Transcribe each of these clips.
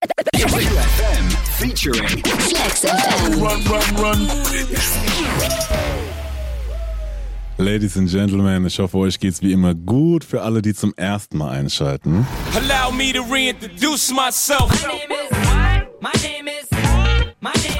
FM featuring Flex FM. Run, Run, Run. Ladies and Gentlemen, ich hoffe, euch geht's wie immer gut. Für alle, die zum ersten Mal einschalten. Allow me to reintroduce myself. My name is. My name is. The name.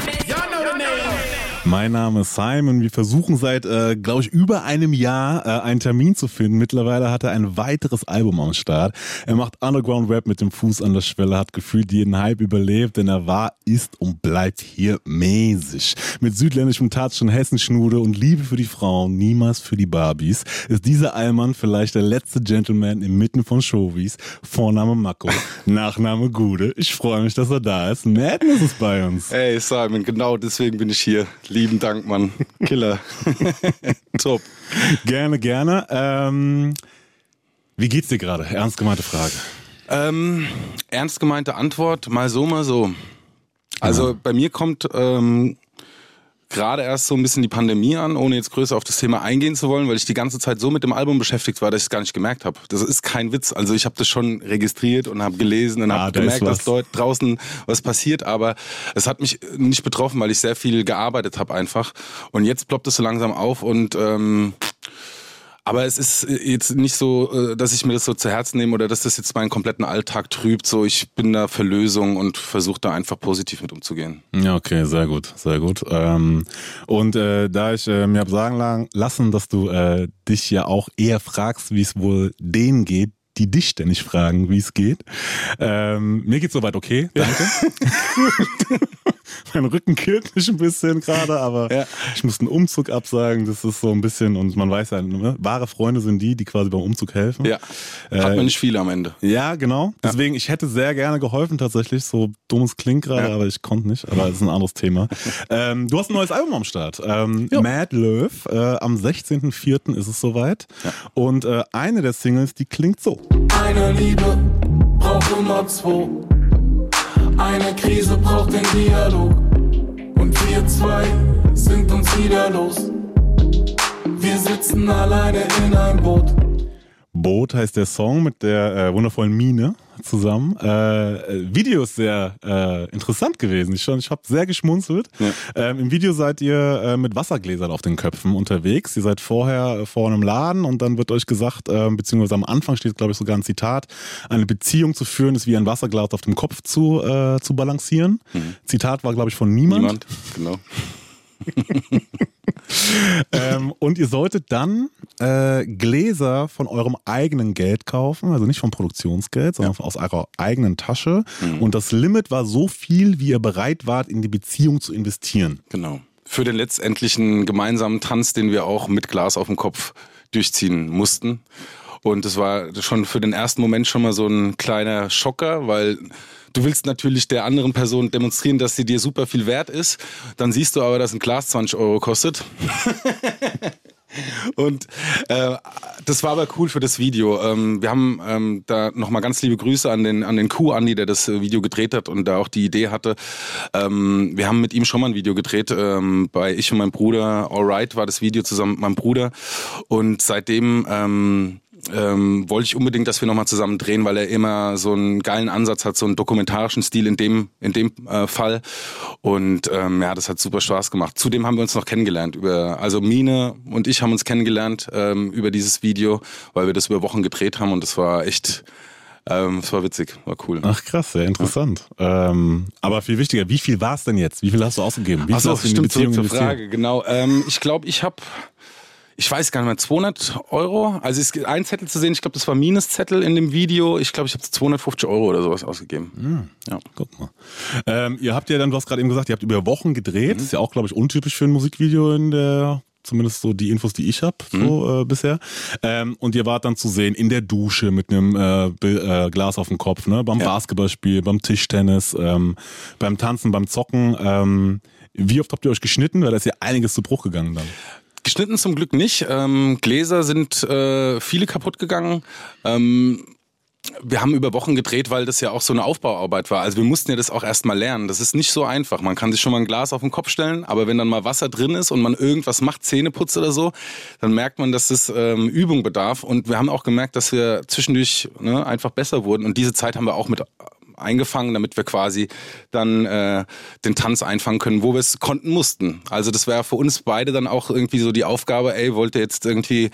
Mein Name ist Simon. Wir versuchen seit, äh, glaube ich, über einem Jahr äh, einen Termin zu finden. Mittlerweile hat er ein weiteres Album am Start. Er macht Underground Rap mit dem Fuß an der Schwelle, hat gefühlt jeden Hype überlebt, denn er war, ist und bleibt hier mäßig. Mit südländischem Touch und Hessenschnude und Liebe für die Frauen, niemals für die Barbies, ist dieser Allmann vielleicht der letzte Gentleman inmitten von Showies. Vorname Mako, Nachname Gude. Ich freue mich, dass er da ist. Madness ist bei uns. Ey, Simon, genau deswegen bin ich hier. Lieben Dank, Mann. Killer. Top. Gerne, gerne. Ähm, wie geht's dir gerade? Ernst gemeinte Frage. Ähm, ernst gemeinte Antwort, mal so, mal so. Also bei mir kommt ähm, gerade erst so ein bisschen die Pandemie an, ohne jetzt größer auf das Thema eingehen zu wollen, weil ich die ganze Zeit so mit dem Album beschäftigt war, dass ich es gar nicht gemerkt habe. Das ist kein Witz. Also ich habe das schon registriert und habe gelesen und Ah, habe da gemerkt, dass dort draußen was passiert, aber es hat mich nicht betroffen, weil ich sehr viel gearbeitet habe einfach. Und jetzt ploppt es so langsam auf und ähm, aber es ist jetzt nicht so, äh, dass ich mir das so zu Herzen nehme oder dass das jetzt meinen kompletten Alltag trübt. So, ich bin da für Lösungen und versuche da einfach positiv mit umzugehen. Ja, okay, sehr gut, sehr gut. Ähm, und äh, da ich äh, mir hab sagen lassen, dass du äh, dich ja auch eher fragst, wie es wohl denen geht, die dich ständig fragen, wie es geht. Ähm, mir geht's soweit okay, danke. mein Rücken killt mich ein bisschen gerade, aber Ja. ich muss einen Umzug absagen. Das ist so ein bisschen, und man weiß ja, ne, wahre Freunde sind die, die quasi beim Umzug helfen. Ja, hat man nicht viele am Ende. Ja, genau. Deswegen, ich hätte sehr gerne geholfen tatsächlich. So dumm es klingt gerade, Ja. aber ich konnte nicht. Aber das ist ein anderes Thema. ähm, du hast ein neues Album am Start. Ähm, Mad Löw. Äh, am 16.04. ist es soweit. Und äh, eine der Singles, die klingt so. Eine Liebe braucht immer zwei. Eine Krise braucht den Dialog. Und wir zwei sind uns wieder los. Wir sitzen alleine in einem Boot. Boot heißt der Song mit der äh, wundervollen Mine zusammen. Äh, Video ist sehr äh, interessant gewesen. Ich, schon- ich habe sehr geschmunzelt. Ähm, Im Video seid ihr äh, mit Wassergläsern auf den Köpfen unterwegs. Ihr seid vorher vor einem Laden und dann wird euch gesagt, äh, beziehungsweise am Anfang steht, glaube ich, sogar ein Zitat, eine Beziehung zu führen ist wie ein Wasserglas auf dem Kopf zu, äh, zu balancieren. Zitat war, glaube ich, von niemand. Niemand, genau. ähm, und ihr solltet dann äh, Gläser von eurem eigenen Geld kaufen, also nicht vom Produktionsgeld, sondern aus eurer eigenen Tasche. Und das Limit war so viel, wie ihr bereit wart, in die Beziehung zu investieren. Genau. Für den letztendlichen gemeinsamen Tanz, den wir auch mit Glas auf dem Kopf durchziehen mussten. Und es war schon für den ersten Moment schon mal so ein kleiner Schocker, weil du willst natürlich der anderen Person demonstrieren, dass sie dir super viel wert ist. Dann siehst du aber, dass ein Glas 20 Euro kostet. Und äh, das war aber cool für das Video. Ähm, wir haben ähm, da nochmal ganz liebe Grüße an den, an den Kuh-Andi, der das äh, Video gedreht hat und da auch die Idee hatte. Ähm, wir haben mit ihm schon mal ein Video gedreht. Ähm, bei Ich und mein Bruder, Alright, war das Video zusammen mit meinem Bruder. Und seitdem ähm, ähm, wollte ich unbedingt, dass wir nochmal zusammen drehen, weil er immer so einen geilen Ansatz hat, so einen dokumentarischen Stil in dem, in dem äh, Fall. Und ähm, ja, das hat super Spaß gemacht. Zudem haben wir uns noch kennengelernt über, also Mine und ich haben uns kennengelernt ähm, über dieses Video, weil wir das über Wochen gedreht haben und das war echt, ähm, es war witzig, war cool. Ach krass, sehr interessant. Ähm, aber viel wichtiger, wie viel war es denn jetzt? Wie viel hast du ausgegeben? Wie viel Achso, hast du in die stimmt, zurück Beziehung zur? Frage, genau. Ähm, ich glaube, ich habe, ich weiß gar nicht mehr, 200 Euro. Also es gibt ein Zettel zu sehen, ich glaube, das war Minuszettel in dem Video. Ich glaube, ich habe 250 Euro oder sowas ausgegeben. Ja. Guck mal. Ähm, ihr habt ja dann, du hast gerade eben gesagt, ihr habt über Wochen gedreht. Mhm. Ist ja auch, glaube ich, untypisch für ein Musikvideo in der, zumindest so die Infos, die ich habe, Mhm. so äh, bisher. Ähm, und ihr wart dann zu sehen in der Dusche mit einem äh, äh, Glas auf dem Kopf, ne? beim Ja. Basketballspiel, beim Tischtennis, ähm, beim Tanzen, beim Zocken. Ähm, wie oft habt ihr euch geschnitten? Weil da ist ja einiges zu Bruch gegangen dann. Geschnitten zum Glück nicht. Ähm, Gläser sind äh, viele kaputt gegangen. Ähm, wir haben über Wochen gedreht, weil das ja auch so eine Aufbauarbeit war. Also wir mussten ja das auch erstmal lernen. Das ist nicht so einfach. Man kann sich schon mal ein Glas auf den Kopf stellen, aber wenn dann mal Wasser drin ist und man irgendwas macht, Zähneputz oder so, dann merkt man, dass das ähm, Übung bedarf. Und wir haben auch gemerkt, dass wir zwischendurch ne, einfach besser wurden. Und diese Zeit haben wir auch mit eingefangen, damit wir quasi dann äh, den Tanz einfangen können, wo wir es konnten mussten. Also das wäre für uns beide dann auch irgendwie so die Aufgabe, ey, wollt ihr jetzt irgendwie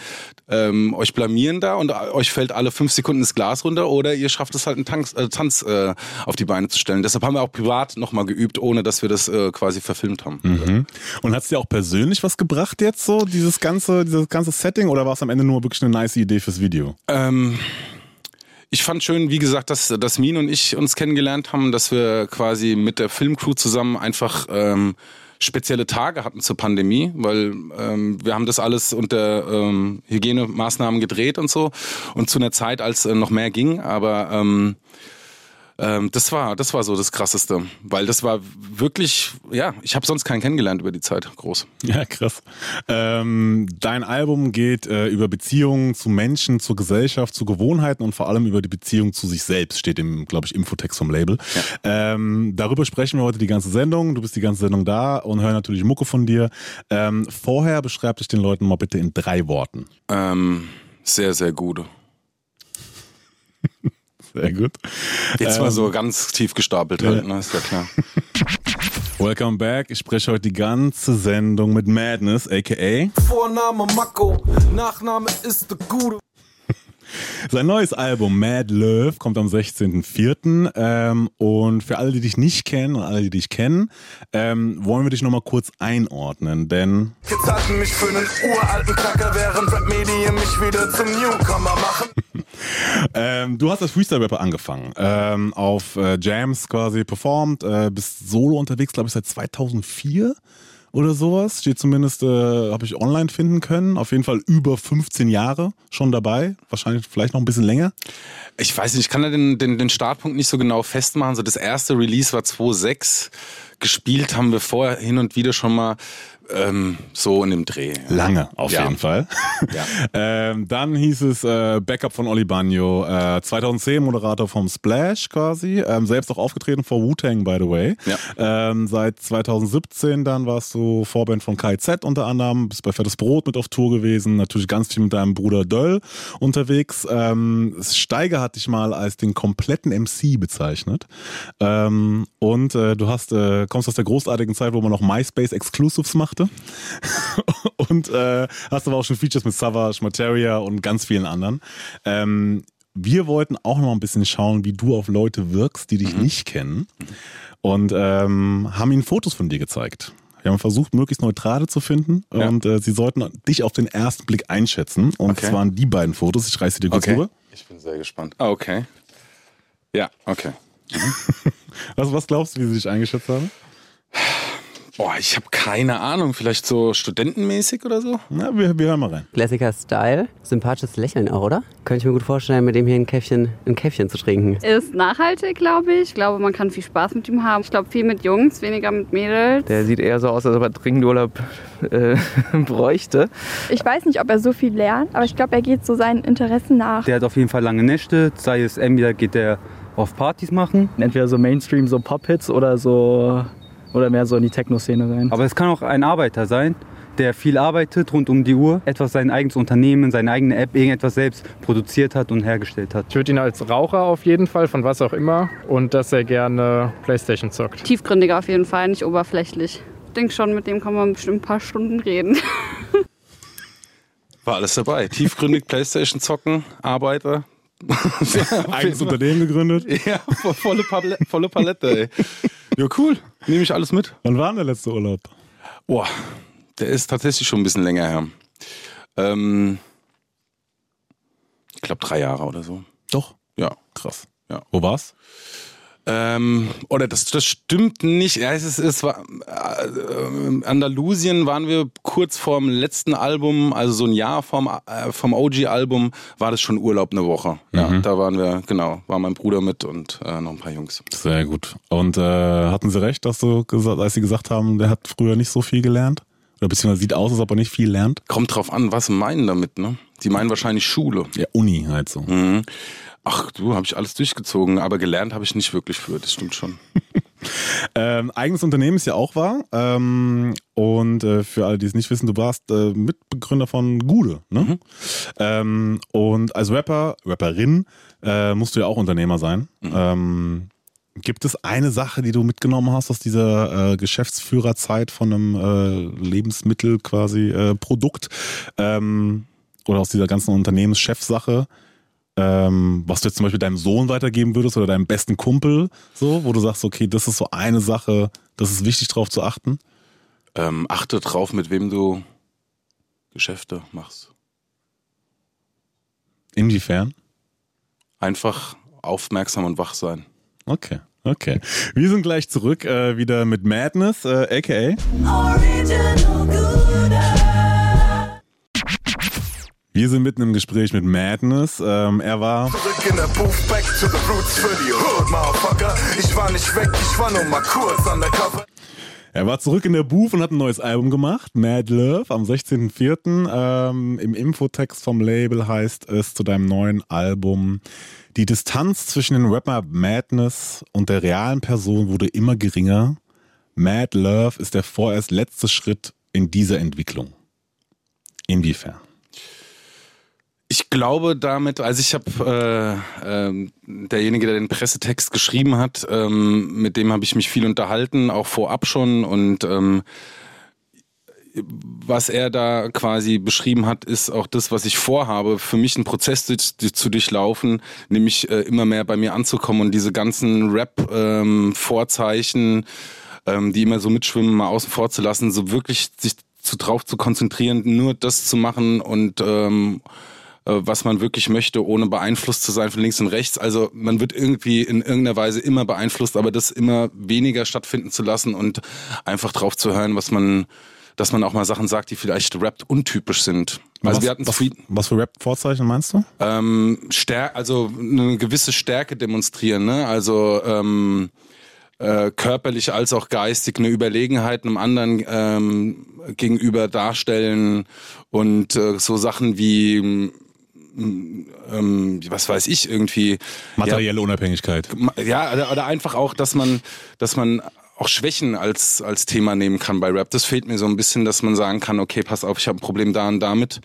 ähm, euch blamieren da und euch fällt alle fünf Sekunden das Glas runter oder ihr schafft es halt einen Tanz, äh, Tanz äh, auf die Beine zu stellen. Deshalb haben wir auch privat nochmal geübt, ohne dass wir das äh, quasi verfilmt haben. Mhm. Und hat es dir auch persönlich was gebracht jetzt so, dieses ganze, dieses ganze Setting oder war es am Ende nur wirklich eine nice Idee fürs Video? Ähm, ich fand schön, wie gesagt, dass, dass Min und ich uns kennengelernt haben, dass wir quasi mit der Filmcrew zusammen einfach ähm, spezielle Tage hatten zur Pandemie, weil ähm, wir haben das alles unter ähm, Hygienemaßnahmen gedreht und so. Und zu einer Zeit, als äh, noch mehr ging, aber ähm, ähm, das war, das war so das Krasseste, weil das war wirklich, ja, ich habe sonst keinen kennengelernt über die Zeit, groß. Ja, krass. Ähm, dein Album geht äh, über Beziehungen zu Menschen, zur Gesellschaft, zu Gewohnheiten und vor allem über die Beziehung zu sich selbst, steht im, glaube ich, Infotext vom Label. Ja. Ähm, darüber sprechen wir heute die ganze Sendung. Du bist die ganze Sendung da und hören natürlich Mucke von dir. Ähm, vorher beschreib dich den Leuten mal bitte in drei Worten. Ähm, sehr, sehr gut. Sehr gut. Jetzt mal so ganz tief gestapelt halt, ne? ist ja klar. Welcome back. Ich spreche heute die ganze Sendung mit Madness, aka Vorname Mako, Nachname ist der Gute. Sein neues Album Mad Love kommt am 16.04. Ähm, und für alle, die dich nicht kennen und alle, die dich kennen, ähm, wollen wir dich nochmal kurz einordnen, denn... Kids halten mich für einen uralten Knacker, während Rap-Medien mich wieder zum Newcomer machen. ähm, du hast als Freestyle-Rapper angefangen, ähm, auf äh, Jams quasi performt, äh, bist solo unterwegs, glaube ich, seit 2004 oder sowas. Steht zumindest, äh, habe ich online finden können. Auf jeden Fall über 15 Jahre schon dabei. Wahrscheinlich vielleicht noch ein bisschen länger. Ich weiß nicht, ich kann da den, den, den Startpunkt nicht so genau festmachen. So das erste Release war 2.6. Gespielt haben wir vorher hin und wieder schon mal ähm, so in dem Dreh. Lange, auf Ja. jeden Fall. Ja. ähm, dann hieß es äh, Backup von Oli Bagno, äh, 2010 Moderator vom Splash quasi, ähm, selbst auch aufgetreten vor Wu-Tang, by the way. Ähm, seit 2017 dann warst du Vorband von KZ unter anderem, bist bei Fettes Brot mit auf Tour gewesen, natürlich ganz viel mit deinem Bruder Döll unterwegs. Ähm, Steiger hat dich mal als den kompletten MC bezeichnet. Ähm, und äh, du hast, äh, kommst aus der großartigen Zeit, wo man noch MySpace Exclusives machte. und äh, hast aber auch schon Features mit Savage, Materia und ganz vielen anderen. Ähm, wir wollten auch noch ein bisschen schauen, wie du auf Leute wirkst, die dich nicht kennen. Und ähm, haben ihnen Fotos von dir gezeigt. Wir haben versucht, möglichst neutrale zu finden. Ja. Und äh, sie sollten dich auf den ersten Blick einschätzen. Und Okay. es waren die beiden Fotos. Ich reiße dir kurz rüber. Ich bin sehr gespannt. Ah, okay. Ja, okay. Was, was glaubst du, wie sie dich eingeschätzt haben? Boah, ich habe keine Ahnung. Vielleicht so studentenmäßig oder so? Na, wir, wir hören mal rein. Classicer Style. Sympathisches Lächeln auch, oder? Könnte ich mir gut vorstellen, mit dem hier ein Käffchen, ein Käffchen zu trinken. Ist nachhaltig, glaube ich. Ich glaube, man kann viel Spaß mit ihm haben. Ich glaube, viel mit Jungs, weniger mit Mädels. Der sieht eher so aus, als ob er dringend Urlaub äh, bräuchte. Ich weiß nicht, ob er so viel lernt, aber ich glaube, er geht so seinen Interessen nach. Der hat auf jeden Fall lange Nächte. Sei es entweder geht der auf Partys machen. Entweder so Mainstream, so Pop-Hits oder so oder mehr so in die Techno-Szene rein. Aber es kann auch ein Arbeiter sein, der viel arbeitet rund um die Uhr, etwas sein eigenes Unternehmen, seine eigene App, irgendetwas selbst produziert hat und hergestellt hat. Ich würde ihn als Raucher auf jeden Fall, von was auch immer. Und dass er gerne Playstation zockt. Tiefgründiger auf jeden Fall, nicht oberflächlich. Ich denke schon, mit dem kann man bestimmt ein paar Stunden reden. War alles dabei. Tiefgründig Playstation zocken, Arbeiter. Eigenes Unternehmen gegründet. Ja, vo- volle, Palette, volle Palette, ey. Ja, cool. Nehme ich alles mit. Wann war denn der letzte Urlaub? Boah, der ist tatsächlich schon ein bisschen länger her. Ähm, ich glaube drei Jahre oder so. Doch. Ja. Krass. Ja. Wo war's? Ähm, oder das, das stimmt nicht. Ja, es, ist, es war äh, Andalusien waren wir kurz vorm letzten Album, also so ein Jahr vom, äh, vom OG-Album, war das schon Urlaub eine Woche. Ja, Mhm. da waren wir, genau, war mein Bruder mit und äh, noch ein paar Jungs. Sehr gut. Und äh, hatten sie recht, dass du gesagt, als sie gesagt haben, der hat früher nicht so viel gelernt? Oder beziehungsweise sieht aus, als ob er nicht viel lernt? Kommt drauf an, was meinen damit, ne? Die meinen wahrscheinlich Schule. Ja, Uni halt so. Mhm. Ach du, habe ich alles durchgezogen, aber gelernt habe ich nicht wirklich für, das stimmt schon. Ähm, eigenes Unternehmen ist ja auch wahr. Ähm, und äh, für alle, die es nicht wissen, du warst äh, Mitbegründer von Gude. Ne? Ähm, und als Rapper, Rapperin, äh, musst du ja auch Unternehmer sein. Ähm, Gibt es eine Sache, die du mitgenommen hast aus dieser äh, Geschäftsführerzeit von einem äh, Lebensmittel quasi äh, Produkt ähm, oder aus dieser ganzen Unternehmenschefsache, ähm, was du jetzt zum Beispiel deinem Sohn weitergeben würdest oder deinem besten Kumpel, so, wo du sagst, okay, das ist so eine Sache, das ist wichtig drauf zu achten? Ähm, achte drauf, mit wem du Geschäfte machst. Inwiefern? Einfach aufmerksam und wach sein. Okay, okay. Wir sind gleich zurück, äh, wieder mit Madness, äh, aka. Wir sind mitten im Gespräch mit Madness. Ähm, er war. Zurück in der Booth, back to the roots für die Hood, Motherfucker. Ich war nicht weg, ich war nur mal kurz undercover. Er war zurück in der Booth und hat ein neues Album gemacht, Mad Love, am 16.04. Ähm, Im Infotext vom Label heißt es zu deinem neuen Album, die Distanz zwischen dem Rapper Madness und der realen Person wurde immer geringer. Mad Love ist der vorerst letzte Schritt in dieser Entwicklung. Inwiefern? Ich glaube damit, also ich habe äh, äh, derjenige, der den Pressetext geschrieben hat, ähm, mit dem habe ich mich viel unterhalten, auch vorab schon. Und ähm, was er da quasi beschrieben hat, ist auch das, was ich vorhabe, für mich einen Prozess zu, zu durchlaufen, nämlich äh, immer mehr bei mir anzukommen und diese ganzen Rap-Vorzeichen, ähm, ähm, die immer so mitschwimmen, mal außen vor zu lassen, so wirklich sich zu, drauf zu konzentrieren, nur das zu machen und ähm, äh, was man wirklich möchte, ohne beeinflusst zu sein von links und rechts. Also man wird irgendwie in irgendeiner Weise immer beeinflusst, aber das immer weniger stattfinden zu lassen und einfach drauf zu hören, was man, dass man auch mal Sachen sagt, die vielleicht rappt untypisch sind. Also was, wir hatten was, was für Rap-Vorzeichen meinst du? Ähm, Stär also eine gewisse Stärke demonstrieren, ne? Also ähm, äh, körperlich als auch geistig eine Überlegenheit einem anderen ähm, gegenüber darstellen und äh, so Sachen wie ähm, was weiß ich, irgendwie. Materielle ja, Unabhängigkeit. Ja, oder, oder einfach auch, dass man, dass man auch Schwächen als, als Thema nehmen kann bei Rap. Das fehlt mir so ein bisschen, dass man sagen kann, okay, pass auf, ich habe ein Problem da und damit.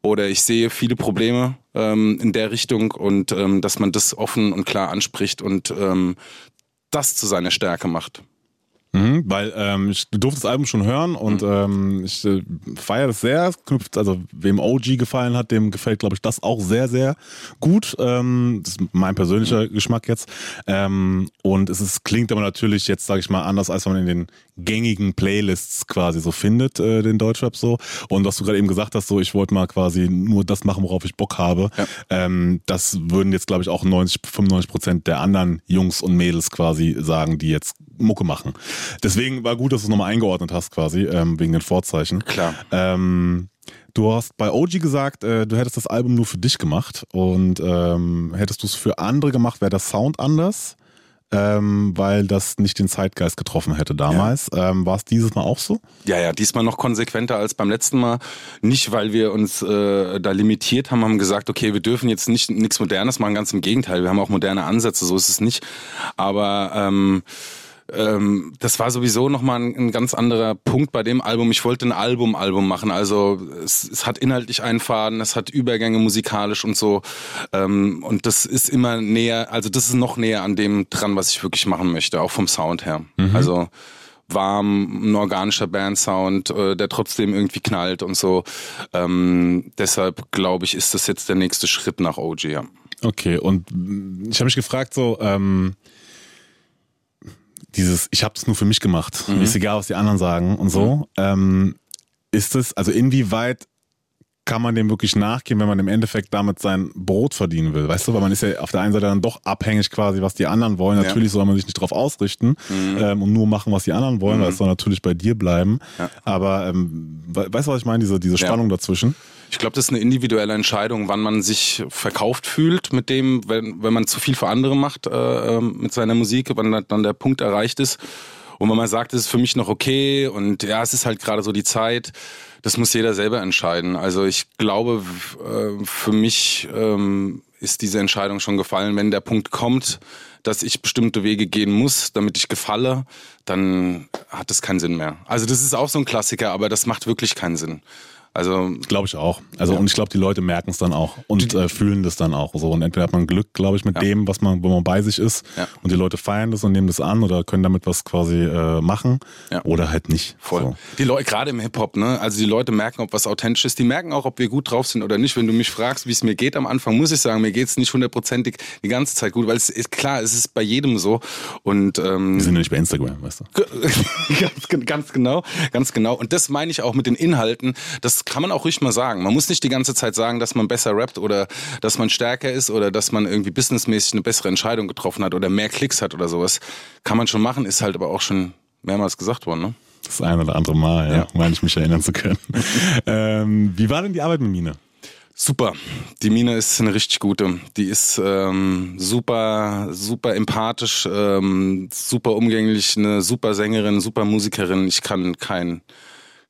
Oder ich sehe viele Probleme ähm, in der Richtung und ähm, dass man das offen und klar anspricht und ähm, das zu seiner Stärke macht. Mhm, weil ähm, ich durfte das Album schon hören und mhm. ähm, ich äh, feiere das sehr. Knüpft, also wem OG gefallen hat, dem gefällt, glaube ich, das auch sehr, sehr gut. Ähm, das ist mein persönlicher mhm. Geschmack jetzt. Ähm, und es ist, klingt aber natürlich jetzt, sage ich mal, anders, als man in den gängigen Playlists quasi so findet, äh, den Deutschrap so. Und was du gerade eben gesagt hast, so ich wollte mal quasi nur das machen, worauf ich Bock habe. Ja. Ähm, das würden jetzt, glaube ich, auch 90, 95 Prozent der anderen Jungs und Mädels quasi sagen, die jetzt Mucke machen. Deswegen war gut, dass du es nochmal eingeordnet hast, quasi, ähm, wegen den Vorzeichen. Klar. Ähm, du hast bei OG gesagt, äh, du hättest das Album nur für dich gemacht und ähm, hättest du es für andere gemacht, wäre der Sound anders, ähm, weil das nicht den Zeitgeist getroffen hätte damals. Ja. Ähm, war es dieses Mal auch so? Ja, ja, diesmal noch konsequenter als beim letzten Mal. Nicht, weil wir uns äh, da limitiert haben, haben gesagt, okay, wir dürfen jetzt nicht nichts Modernes machen, ganz im Gegenteil. Wir haben auch moderne Ansätze, so ist es nicht. Aber ähm, ähm, das war sowieso nochmal ein, ein ganz anderer Punkt bei dem Album. Ich wollte ein Album-Album machen. Also es, es hat inhaltlich einen Faden, es hat Übergänge musikalisch und so. Ähm, und das ist immer näher, also das ist noch näher an dem dran, was ich wirklich machen möchte, auch vom Sound her. Mhm. Also warm, ein organischer Bandsound, äh, der trotzdem irgendwie knallt und so. Ähm, deshalb glaube ich, ist das jetzt der nächste Schritt nach OG, ja. Okay, und ich habe mich gefragt, so, ähm, dieses, ich habe das nur für mich gemacht, mhm. ist egal, was die anderen sagen und so. Mhm. Ähm, ist es, also inwieweit kann man dem wirklich nachgehen, wenn man im Endeffekt damit sein Brot verdienen will? Weißt du, weil man ist ja auf der einen Seite dann doch abhängig quasi, was die anderen wollen. Ja. Natürlich soll man sich nicht darauf ausrichten mhm. ähm, und nur machen, was die anderen wollen, mhm. weil es soll natürlich bei dir bleiben. Ja. Aber ähm, weißt du, was ich meine? Diese, diese Spannung ja. dazwischen. Ich glaube, das ist eine individuelle Entscheidung, wann man sich verkauft fühlt mit dem, wenn, wenn man zu viel für andere macht äh, ähm, mit seiner Musik, wann dann der Punkt erreicht ist. Und wenn man sagt, es ist für mich noch okay und ja, es ist halt gerade so die Zeit, das muss jeder selber entscheiden. Also ich glaube, äh, für mich ähm, ist diese Entscheidung schon gefallen. Wenn der Punkt kommt, dass ich bestimmte Wege gehen muss, damit ich gefalle, dann hat das keinen Sinn mehr. Also das ist auch so ein Klassiker, aber das macht wirklich keinen Sinn. Also glaube ich auch. Also und ich glaube, die Leute merken es dann auch und äh, fühlen das dann auch so. Und entweder hat man Glück, glaube ich, mit Ja. dem, was man, wo man bei sich ist, Ja. und die Leute feiern das und nehmen das an oder können damit was quasi äh, machen Ja. oder halt nicht. Voll. So. Die Leute, gerade im Hip-Hop, ne? Also die Leute merken, ob was authentisch ist. Die merken auch, ob wir gut drauf sind oder nicht. Wenn du mich fragst, wie es mir geht am Anfang, muss ich sagen, mir geht's nicht hundertprozentig die ganze Zeit gut, weil es ist klar, es ist bei jedem so. Und ähm, Wir sind ja nicht bei Instagram, weißt du. ganz, ganz genau, ganz genau. Und das meine ich auch mit den Inhalten. Das kann man auch ruhig mal sagen. Man muss nicht die ganze Zeit sagen, dass man besser rappt oder dass man stärker ist oder dass man irgendwie businessmäßig eine bessere Entscheidung getroffen hat oder mehr Klicks hat oder sowas. Kann man schon machen, ist halt aber auch schon mehrmals gesagt worden, ne? Das ein oder andere Mal, ja, Ja. meine ich mich erinnern zu können. ähm, wie war denn die Arbeit mit Mine? Super. Die Mine ist eine richtig gute. Die ist ähm, super, super empathisch, ähm, super umgänglich, eine super Sängerin, super Musikerin. Ich kann kein,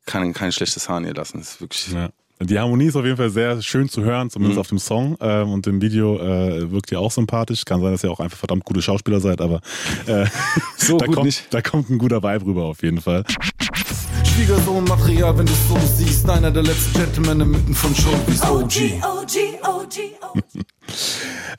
kann kein schlechtes Haar an ihr lassen. Das ist wirklich. Ja. Die Harmonie ist auf jeden Fall sehr schön zu hören, zumindest Mhm. auf dem Song. Ähm, und im Video äh, wirkt ihr auch sympathisch. Kann sein, dass ihr auch einfach verdammt gute Schauspieler seid, aber äh, So da, gut kommt, nicht. da kommt ein guter Vibe rüber auf jeden Fall. Schwiegersohn-Material, wenn du so siehst. Einer der letzten Gentlemen inmitten von Showbiz OG.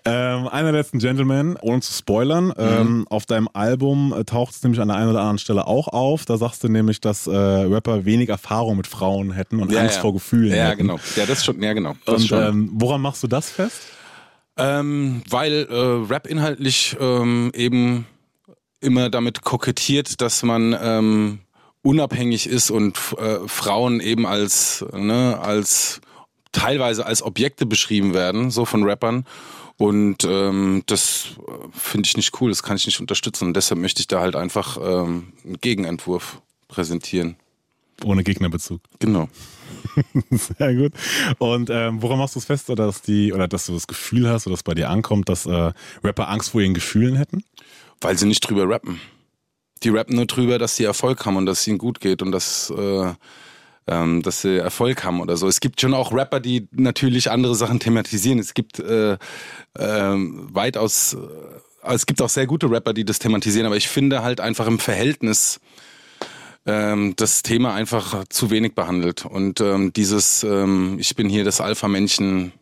Ähm, einer der letzten Gentlemen, ohne zu spoilern, ähm, auf deinem Album äh, taucht es nämlich an der einen oder anderen Stelle auch auf. Da sagst du nämlich, dass äh, Rapper wenig Erfahrung mit Frauen hätten und Ja, Angst ja. vor Gefühlen Ja, hätten. genau. Ja, das schon, ja, genau. Das Und schon. ähm, woran machst du das fest? Ähm, weil äh, Rap inhaltlich ähm, eben immer damit kokettiert, dass man ähm, unabhängig ist und äh, Frauen eben als, ne, als teilweise als Objekte beschrieben werden, so von Rappern. Und ähm, das äh, finde ich nicht cool, das kann ich nicht unterstützen. Und deshalb möchte ich da halt einfach ähm, einen Gegenentwurf präsentieren. Ohne Gegnerbezug. Genau. Sehr gut. Und ähm, woran machst du es fest, oder dass die, oder dass du das Gefühl hast, oder dass bei dir ankommt, dass äh, Rapper Angst vor ihren Gefühlen hätten? Weil sie nicht drüber rappen. Die rappen nur drüber, dass sie Erfolg haben und dass es ihnen gut geht und dass, äh, ähm, dass sie Erfolg haben oder so. Es gibt schon auch Rapper, die natürlich andere Sachen thematisieren. Es gibt äh, ähm, weitaus, äh, es gibt auch sehr gute Rapper, die das thematisieren, aber ich finde halt einfach im Verhältnis ähm, das Thema einfach zu wenig behandelt. Und ähm, dieses, ähm, ich bin hier das Alpha-Männchen äh,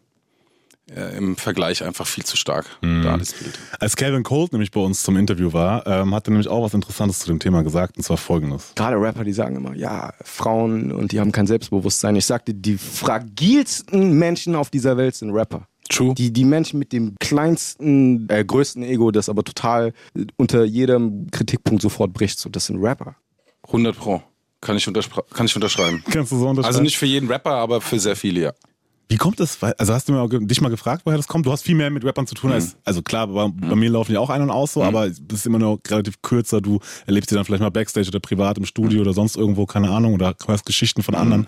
im Vergleich einfach viel zu stark da das Bild. Als Calvin Colt nämlich bei uns zum Interview war, ähm, hat er nämlich auch was Interessantes zu dem Thema gesagt, und zwar folgendes. Gerade Rapper, die sagen immer, ja, Frauen und die haben kein Selbstbewusstsein. Ich sagte, die fragilsten Menschen auf dieser Welt sind Rapper. True. Die, die Menschen mit dem kleinsten, äh, größten Ego, das aber total äh, unter jedem Kritikpunkt sofort bricht. So, das sind Rapper. 100 Pro. Kann ich, kann ich unterschreiben. Kannst du so unterschreiben? Also nicht für jeden Rapper, aber für sehr viele, ja. Wie kommt das? Also hast du mir auch dich mal gefragt, woher das kommt? Du hast viel mehr mit Rappern zu tun als, also klar, bei, bei mir laufen ja auch ein und aus so, aber es ist immer nur relativ kürzer. Du erlebst sie dann vielleicht mal Backstage oder privat im Studio oder sonst irgendwo, keine Ahnung, oder hörst Geschichten von anderen.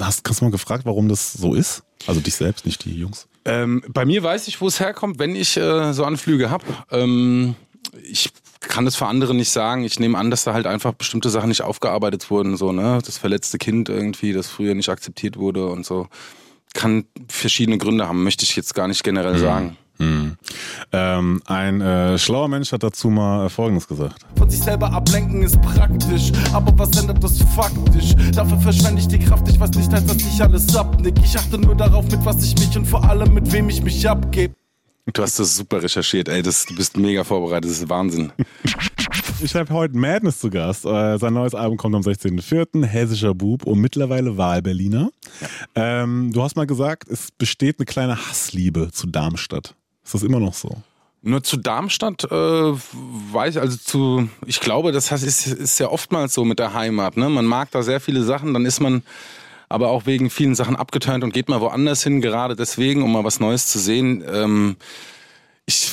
Hast, hast du mal gefragt, warum das so ist? Also dich selbst, nicht die Jungs. Ähm, bei mir weiß ich, wo es herkommt, wenn ich äh, so Anflüge habe. Ähm, ich kann das für andere nicht sagen. Ich nehme an, dass da halt einfach bestimmte Sachen nicht aufgearbeitet wurden. So, ne? Das verletzte Kind irgendwie, das früher nicht akzeptiert wurde und so. Kann verschiedene Gründe haben, möchte ich jetzt gar nicht generell sagen. Hm. Ähm, ein äh, schlauer Mensch hat dazu mal äh, Folgendes gesagt. Von sich selber ablenken ist praktisch, aber was ändert das faktisch? Dafür verschwende ich die Kraft, ich weiß nicht, als dass ich alles abnick. Ich achte nur darauf, mit was ich mich und vor allem mit wem ich mich abgebe. Du hast das super recherchiert, ey. Das, du bist mega vorbereitet, das ist Wahnsinn. Ich habe heute Madness zu Gast. Äh, sein neues Album kommt am 16.04. Hessischer Bub und mittlerweile Wahlberliner. Ähm, du hast mal gesagt, es besteht eine kleine Hassliebe zu Darmstadt. Ist das immer noch so? Nur zu Darmstadt äh, weiß ich, also zu, ich glaube, das ist, ist ja oftmals so mit der Heimat. Ne? Man mag da sehr viele Sachen, dann ist man aber auch wegen vielen Sachen abgeturnt und geht mal woanders hin, gerade deswegen, um mal was Neues zu sehen. Ähm, ich,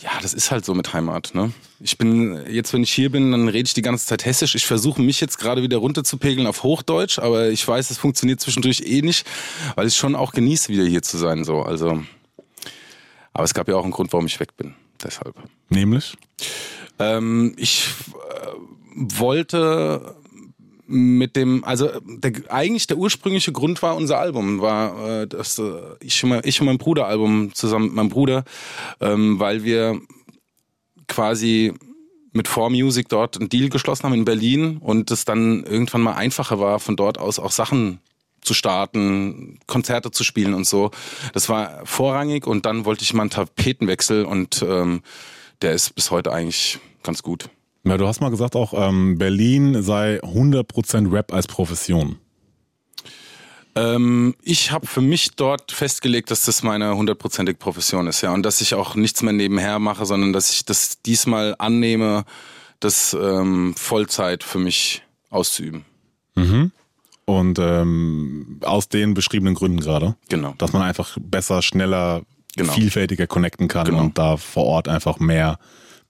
ja, das ist halt so mit Heimat. Ne? Ich bin, jetzt wenn ich hier bin, dann rede ich die ganze Zeit hessisch. Ich versuche mich jetzt gerade wieder runterzupegeln auf Hochdeutsch, aber ich weiß, es funktioniert zwischendurch eh nicht, weil ich schon auch genieße, wieder hier zu sein. So, also, aber es gab ja auch einen Grund, warum ich weg bin. Deshalb. Nämlich? Ähm, ich äh, wollte mit dem, also der, eigentlich der ursprüngliche Grund war unser Album, war äh, das äh, ich, und mein- ich und mein Bruder Album zusammen mit meinem Bruder, ähm, weil wir quasi mit 4Music dort einen Deal geschlossen haben in Berlin und es dann irgendwann mal einfacher war, von dort aus auch Sachen zu starten, Konzerte zu spielen und so. Das war vorrangig und dann wollte ich mal einen Tapetenwechsel und ähm, der ist bis heute eigentlich ganz gut. Ja, du hast mal gesagt auch, ähm, Berlin sei 100% Rap als Profession. Ähm, ich habe für mich dort festgelegt, dass das meine hundertprozentige Profession ist, ja, und dass ich auch nichts mehr nebenher mache, sondern dass ich das diesmal annehme, das ähm, Vollzeit für mich auszuüben. Mhm. Und ähm, aus den beschriebenen Gründen gerade. Genau. Dass man einfach besser, schneller, Genau. vielfältiger connecten kann Genau. und da vor Ort einfach mehr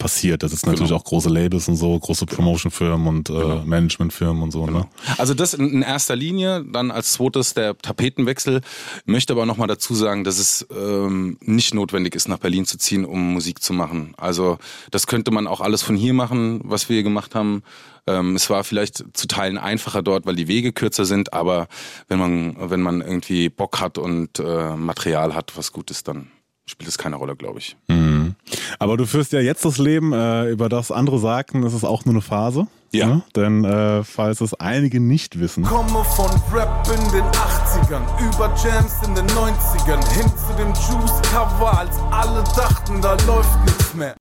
passiert. Das ist natürlich Genau. auch große Labels und so, große Promotion-Firmen und äh, Management-Firmen und so. Ne? Also das in, erster Linie, dann als zweites der Tapetenwechsel. Möchte aber nochmal dazu sagen, dass es ähm, nicht notwendig ist, nach Berlin zu ziehen, um Musik zu machen. Also das könnte man auch alles von hier machen, was wir hier gemacht haben. Ähm, es war vielleicht zu Teilen einfacher dort, weil die Wege kürzer sind, aber wenn man, wenn man irgendwie Bock hat und äh, Material hat, was gut ist, dann spielt es keine Rolle, glaube ich. Mhm. Aber du führst ja jetzt das Leben, äh, über das andere sagten, es ist auch nur eine Phase. Ja. Ne? Denn äh, falls es einige nicht wissen, Komme von Rap in den 80ern, über Jams in den 90ern, hin zu dem Juice-Cover, als alle dachten, da läuft nichts mehr.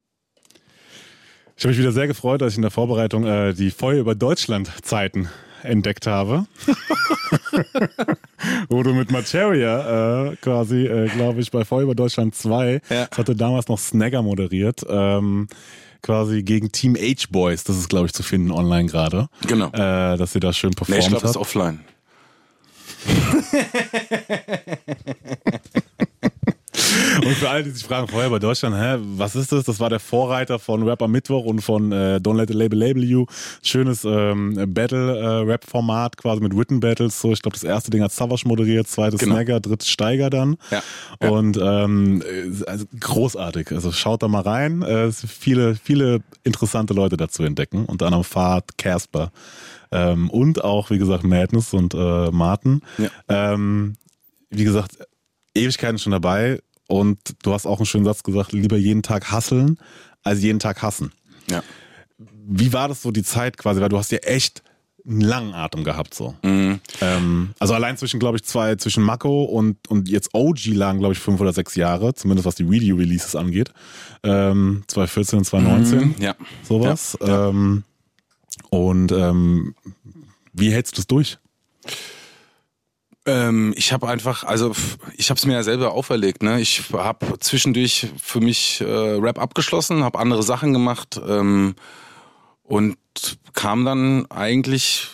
ich habe mich wieder sehr gefreut, dass ich in der Vorbereitung äh, die Feuer über Deutschland Zeiten entdeckt habe. Wo du mit Materia äh, quasi, äh, glaube ich, bei Feuer über Deutschland 2, das hatte damals noch Snagger moderiert, ähm, quasi gegen Team H-Boys, das ist, glaube ich, zu finden online gerade. Genau. Äh, dass ihr da schön Nee, performt ich glaube, es ist offline. Und für alle, die sich fragen, vorher bei Deutschland, hä, was ist das? Das war der Vorreiter von Rap am Mittwoch und von äh, Don't Let the Label Label You. Schönes ähm, Battle-Rap-Format, quasi mit Written Battles. So, ich glaube, das erste Ding hat Savage moderiert, zweites Genau. Snagger, drittes Steiger dann. Ja. Und ähm, äh, also großartig. Also schaut da mal rein. Äh, es sind viele, viele interessante Leute dazu entdecken. Unter anderem Fahrt, Casper ähm, und auch, wie gesagt, Madness und äh, Martin. Ähm, wie gesagt, Ewigkeiten schon dabei. Und du hast auch einen schönen Satz gesagt, lieber jeden Tag hasseln, als jeden Tag hassen. Ja. Wie war das so die Zeit quasi? Weil du hast ja echt einen langen Atem gehabt so. Mhm. Ähm, also allein zwischen, glaube ich, zwei, zwischen Mako und, und jetzt OG lagen, glaube ich, fünf oder sechs Jahre, zumindest was die Video-Releases angeht. Ähm, 2014 und 2019. Mhm, ja. Sowas. Ähm, und ähm, wie hältst du es durch? Ähm, ich habe einfach, also ich habe es mir ja selber auferlegt. Ne? Ich habe zwischendurch für mich äh, Rap abgeschlossen, habe andere Sachen gemacht ähm, und kam dann eigentlich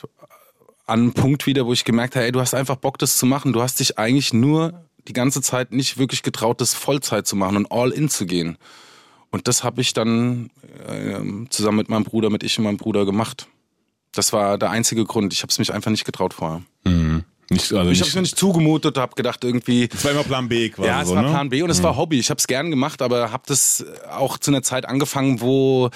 an einen Punkt wieder, wo ich gemerkt habe, ey, du hast einfach Bock, das zu machen. Du hast dich eigentlich nur die ganze Zeit nicht wirklich getraut, das Vollzeit zu machen und all in zu gehen. Und das habe ich dann ähm, zusammen mit meinem Bruder, mit ich und meinem Bruder gemacht. Das war der einzige Grund. Ich habe es mich einfach nicht getraut vorher. Mhm. Nicht, also ich habe es mir nicht zugemutet, habe gedacht irgendwie. Das war immer Plan B quasi. Ja, es so, war ne? Plan B und es Mhm. war Hobby. Ich habe es gern gemacht, aber habe das auch zu einer Zeit angefangen, wo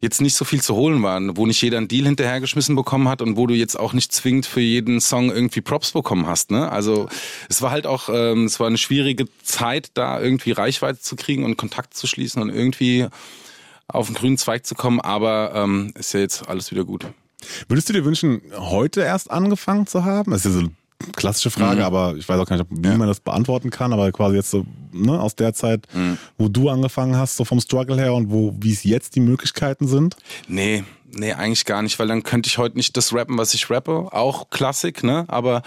jetzt nicht so viel zu holen war, wo nicht jeder einen Deal hinterhergeschmissen bekommen hat und wo du jetzt auch nicht zwingend für jeden Song irgendwie Props bekommen hast. Ne? Also es war halt auch, ähm, es war eine schwierige Zeit, da irgendwie Reichweite zu kriegen und Kontakt zu schließen und irgendwie auf den grünen Zweig zu kommen, aber ähm, ist ja jetzt alles wieder gut. Würdest du dir wünschen, heute erst angefangen zu haben? Das ist ja so klassische Frage, Mhm. aber ich weiß auch gar nicht, wie man das beantworten kann, aber quasi jetzt so ne, aus der Zeit, Mhm. wo du angefangen hast, so vom Struggle her und wo wie es jetzt die Möglichkeiten sind? Nee, nee, eigentlich gar nicht, weil dann könnte ich heute nicht das rappen, was ich rappe. Auch Klassik, ne? Aber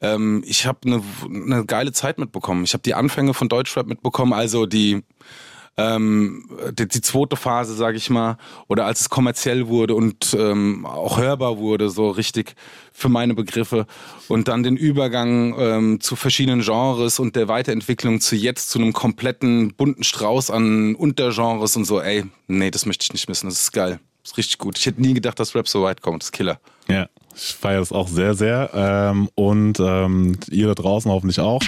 ähm, ich habe eine ne geile Zeit mitbekommen. Ich habe die Anfänge von Deutschrap mitbekommen, also die ähm, die, die zweite Phase, sage ich mal, oder als es kommerziell wurde und ähm, auch hörbar wurde, so richtig für meine Begriffe. Und dann den Übergang ähm, zu verschiedenen Genres und der Weiterentwicklung zu jetzt zu einem kompletten bunten Strauß an Untergenres und so. Ey, nee, das möchte ich nicht missen. Das ist geil. Das ist richtig gut. Ich hätte nie gedacht, dass Rap so weit kommt. Das ist Killer. Ja, ich feiere das auch sehr, sehr. Ähm, und ähm, ihr da draußen hoffentlich auch.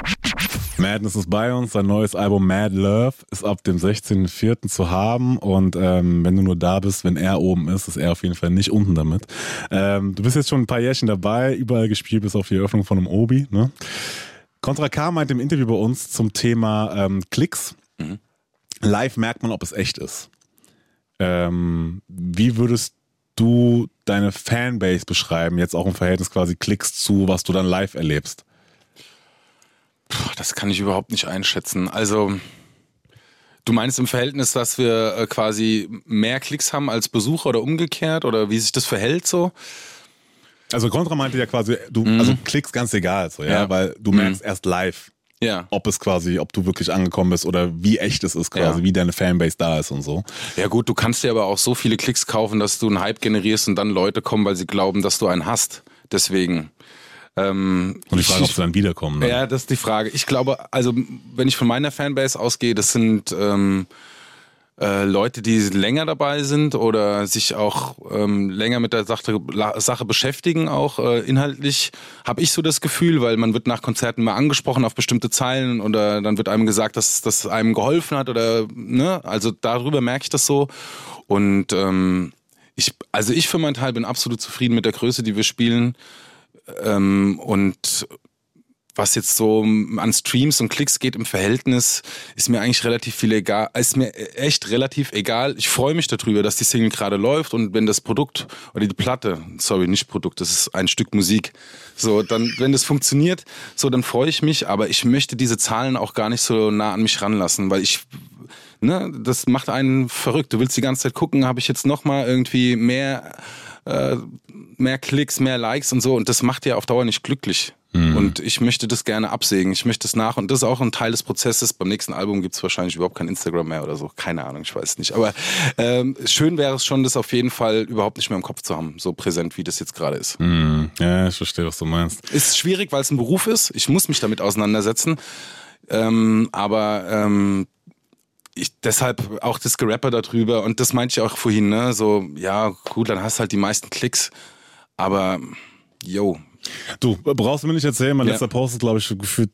Madness ist bei uns. Sein neues Album Mad Love ist ab dem 16.04. zu haben. Und ähm, wenn du nur da bist, wenn er oben ist, ist er auf jeden Fall nicht unten damit. Ähm, du bist jetzt schon ein paar Jährchen dabei, überall gespielt, bis auf die Eröffnung von einem Obi. Ne? Contra K meint im Interview bei uns zum Thema ähm, Klicks. Live merkt man, ob es echt ist. Ähm, wie würdest du deine Fanbase beschreiben, jetzt auch im Verhältnis quasi Klicks zu, was du dann live erlebst? Das kann ich überhaupt nicht einschätzen. Also, du meinst im Verhältnis, dass wir äh, quasi mehr Klicks haben als Besucher oder umgekehrt oder wie sich das verhält so? Also Contra meinte ja quasi, du, Mhm. also Klicks ganz egal, so, ja, Ja. weil du Mhm. merkst erst live, Ja. ob es quasi, ob du wirklich angekommen bist oder wie echt es ist quasi, Ja. wie deine Fanbase da ist und so. Ja gut, du kannst dir aber auch so viele Klicks kaufen, dass du einen Hype generierst und dann Leute kommen, weil sie glauben, dass du einen hast. Deswegen. Ähm, Und die ich- Frage, ob sie dann wiederkommen. Ne? Ja, das ist die Frage. Ich glaube, also wenn ich von meiner Fanbase ausgehe, das sind ähm, äh, Leute, die länger dabei sind oder sich auch ähm, länger mit der Sache, Sache beschäftigen, auch äh, inhaltlich, habe ich so das Gefühl, weil man wird nach Konzerten mal angesprochen auf bestimmte Zeilen oder dann wird einem gesagt, dass das einem geholfen hat oder ne, also darüber merke ich das so und ähm, ich, also ich für meinen Teil bin absolut zufrieden mit der Größe, die wir spielen ähm, und was jetzt so an Streams und Klicks geht im Verhältnis, ist mir eigentlich relativ viel egal, ist mir echt relativ egal. Ich freue mich darüber, dass die Single gerade läuft und wenn das Produkt oder die Platte, sorry, nicht Produkt, das ist ein Stück Musik. So, dann, wenn das funktioniert, so, dann freue ich mich, aber ich möchte diese Zahlen auch gar nicht so nah an mich ranlassen, weil ich, ne, das macht einen verrückt. Du willst die ganze Zeit gucken, habe ich jetzt nochmal irgendwie mehr, äh, mehr Klicks, mehr Likes und so und das macht ja auf Dauer nicht glücklich. Und ich möchte das gerne absägen. Ich möchte es nach und das ist auch ein Teil des Prozesses. Beim nächsten Album gibt es wahrscheinlich überhaupt kein Instagram mehr oder so. Keine Ahnung, ich weiß nicht. Aber ähm, schön wäre es schon, das auf jeden Fall überhaupt nicht mehr im Kopf zu haben, so präsent wie das jetzt gerade ist. Hm, ja, ich verstehe, was du meinst. Ist schwierig, weil es ein Beruf ist. Ich muss mich damit auseinandersetzen. Ähm, aber ähm, ich, deshalb auch das Gerapper darüber und das meinte ich auch vorhin, ne? So, ja, gut, dann hast du halt die meisten Klicks. Aber, yo. Du brauchst mir nicht erzählen, mein Ja. letzter Post ist, glaube ich, gefühlt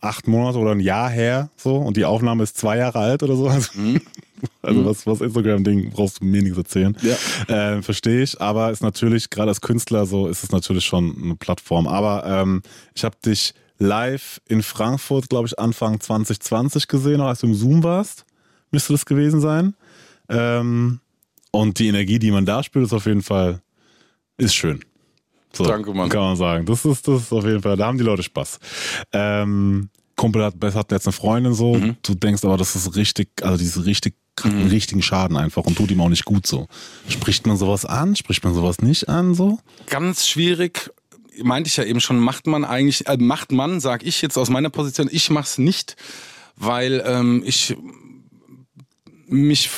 acht Monate oder ein Jahr her, so, und die Aufnahme ist zwei Jahre alt oder so. Also, also was, was Instagram-Ding brauchst du mir nichts erzählen. Ja. Äh, Verstehe ich, aber ist natürlich, gerade als Künstler, so ist es natürlich schon eine Plattform. Aber ähm, ich habe dich live in Frankfurt, glaube ich, Anfang 2020 gesehen, als du im Zoom warst. Müsste das gewesen sein. Ähm, und die Energie, die man da spürt, ist auf jeden Fall, ist schön. So, Danke, Mann. Kann man sagen. Das ist, das ist auf jeden Fall, da haben die Leute Spaß. Ähm, Kumpel hat, hat jetzt eine Freundin so, Mhm. du denkst aber, das ist richtig, also diese richtig, einen richtigen Schaden einfach und tut ihm auch nicht gut so. Spricht man sowas an? Spricht man sowas nicht an so? Ganz schwierig. Meinte ich ja eben schon, macht man eigentlich, äh, macht man, sag ich jetzt aus meiner Position, ich mach's nicht, weil ähm, ich mich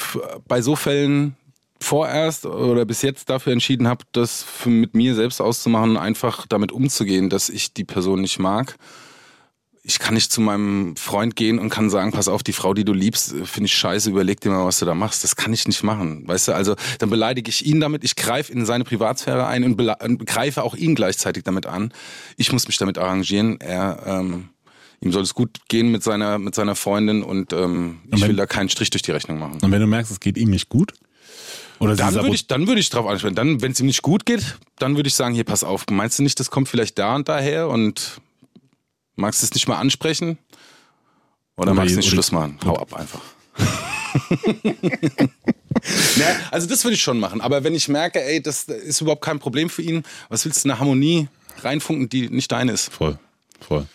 bei so Fällen vorerst oder bis jetzt dafür entschieden habe, das mit mir selbst auszumachen, einfach damit umzugehen, dass ich die Person nicht mag. Ich kann nicht zu meinem Freund gehen und kann sagen, pass auf, die Frau, die du liebst, äh, finde ich scheiße, überleg dir mal, was du da machst. Das kann ich nicht machen. Weißt du, also dann beleidige ich ihn damit, ich greife in seine Privatsphäre ein und, und greife auch ihn gleichzeitig damit an. Ich muss mich damit arrangieren. Er, ähm, ihm soll es gut gehen mit seiner, mit seiner Freundin und ähm, ich wenn- will da keinen Strich durch die Rechnung machen. Und wenn du merkst, es geht ihm nicht gut? Oder Dann würde ich, dann würde ich drauf ansprechen. Dann, wenn es ihm nicht gut geht, dann würde ich sagen, hier, pass auf, meinst du nicht, das kommt vielleicht da und daher und magst du es nicht mal ansprechen? Oder, Oder magst du nicht Schluss machen? Hau ab einfach. naja, also das würde ich schon machen. Aber wenn ich merke, ey, das ist überhaupt kein Problem für ihn, was willst du eine Harmonie reinfunken, die nicht deine ist? Voll, voll.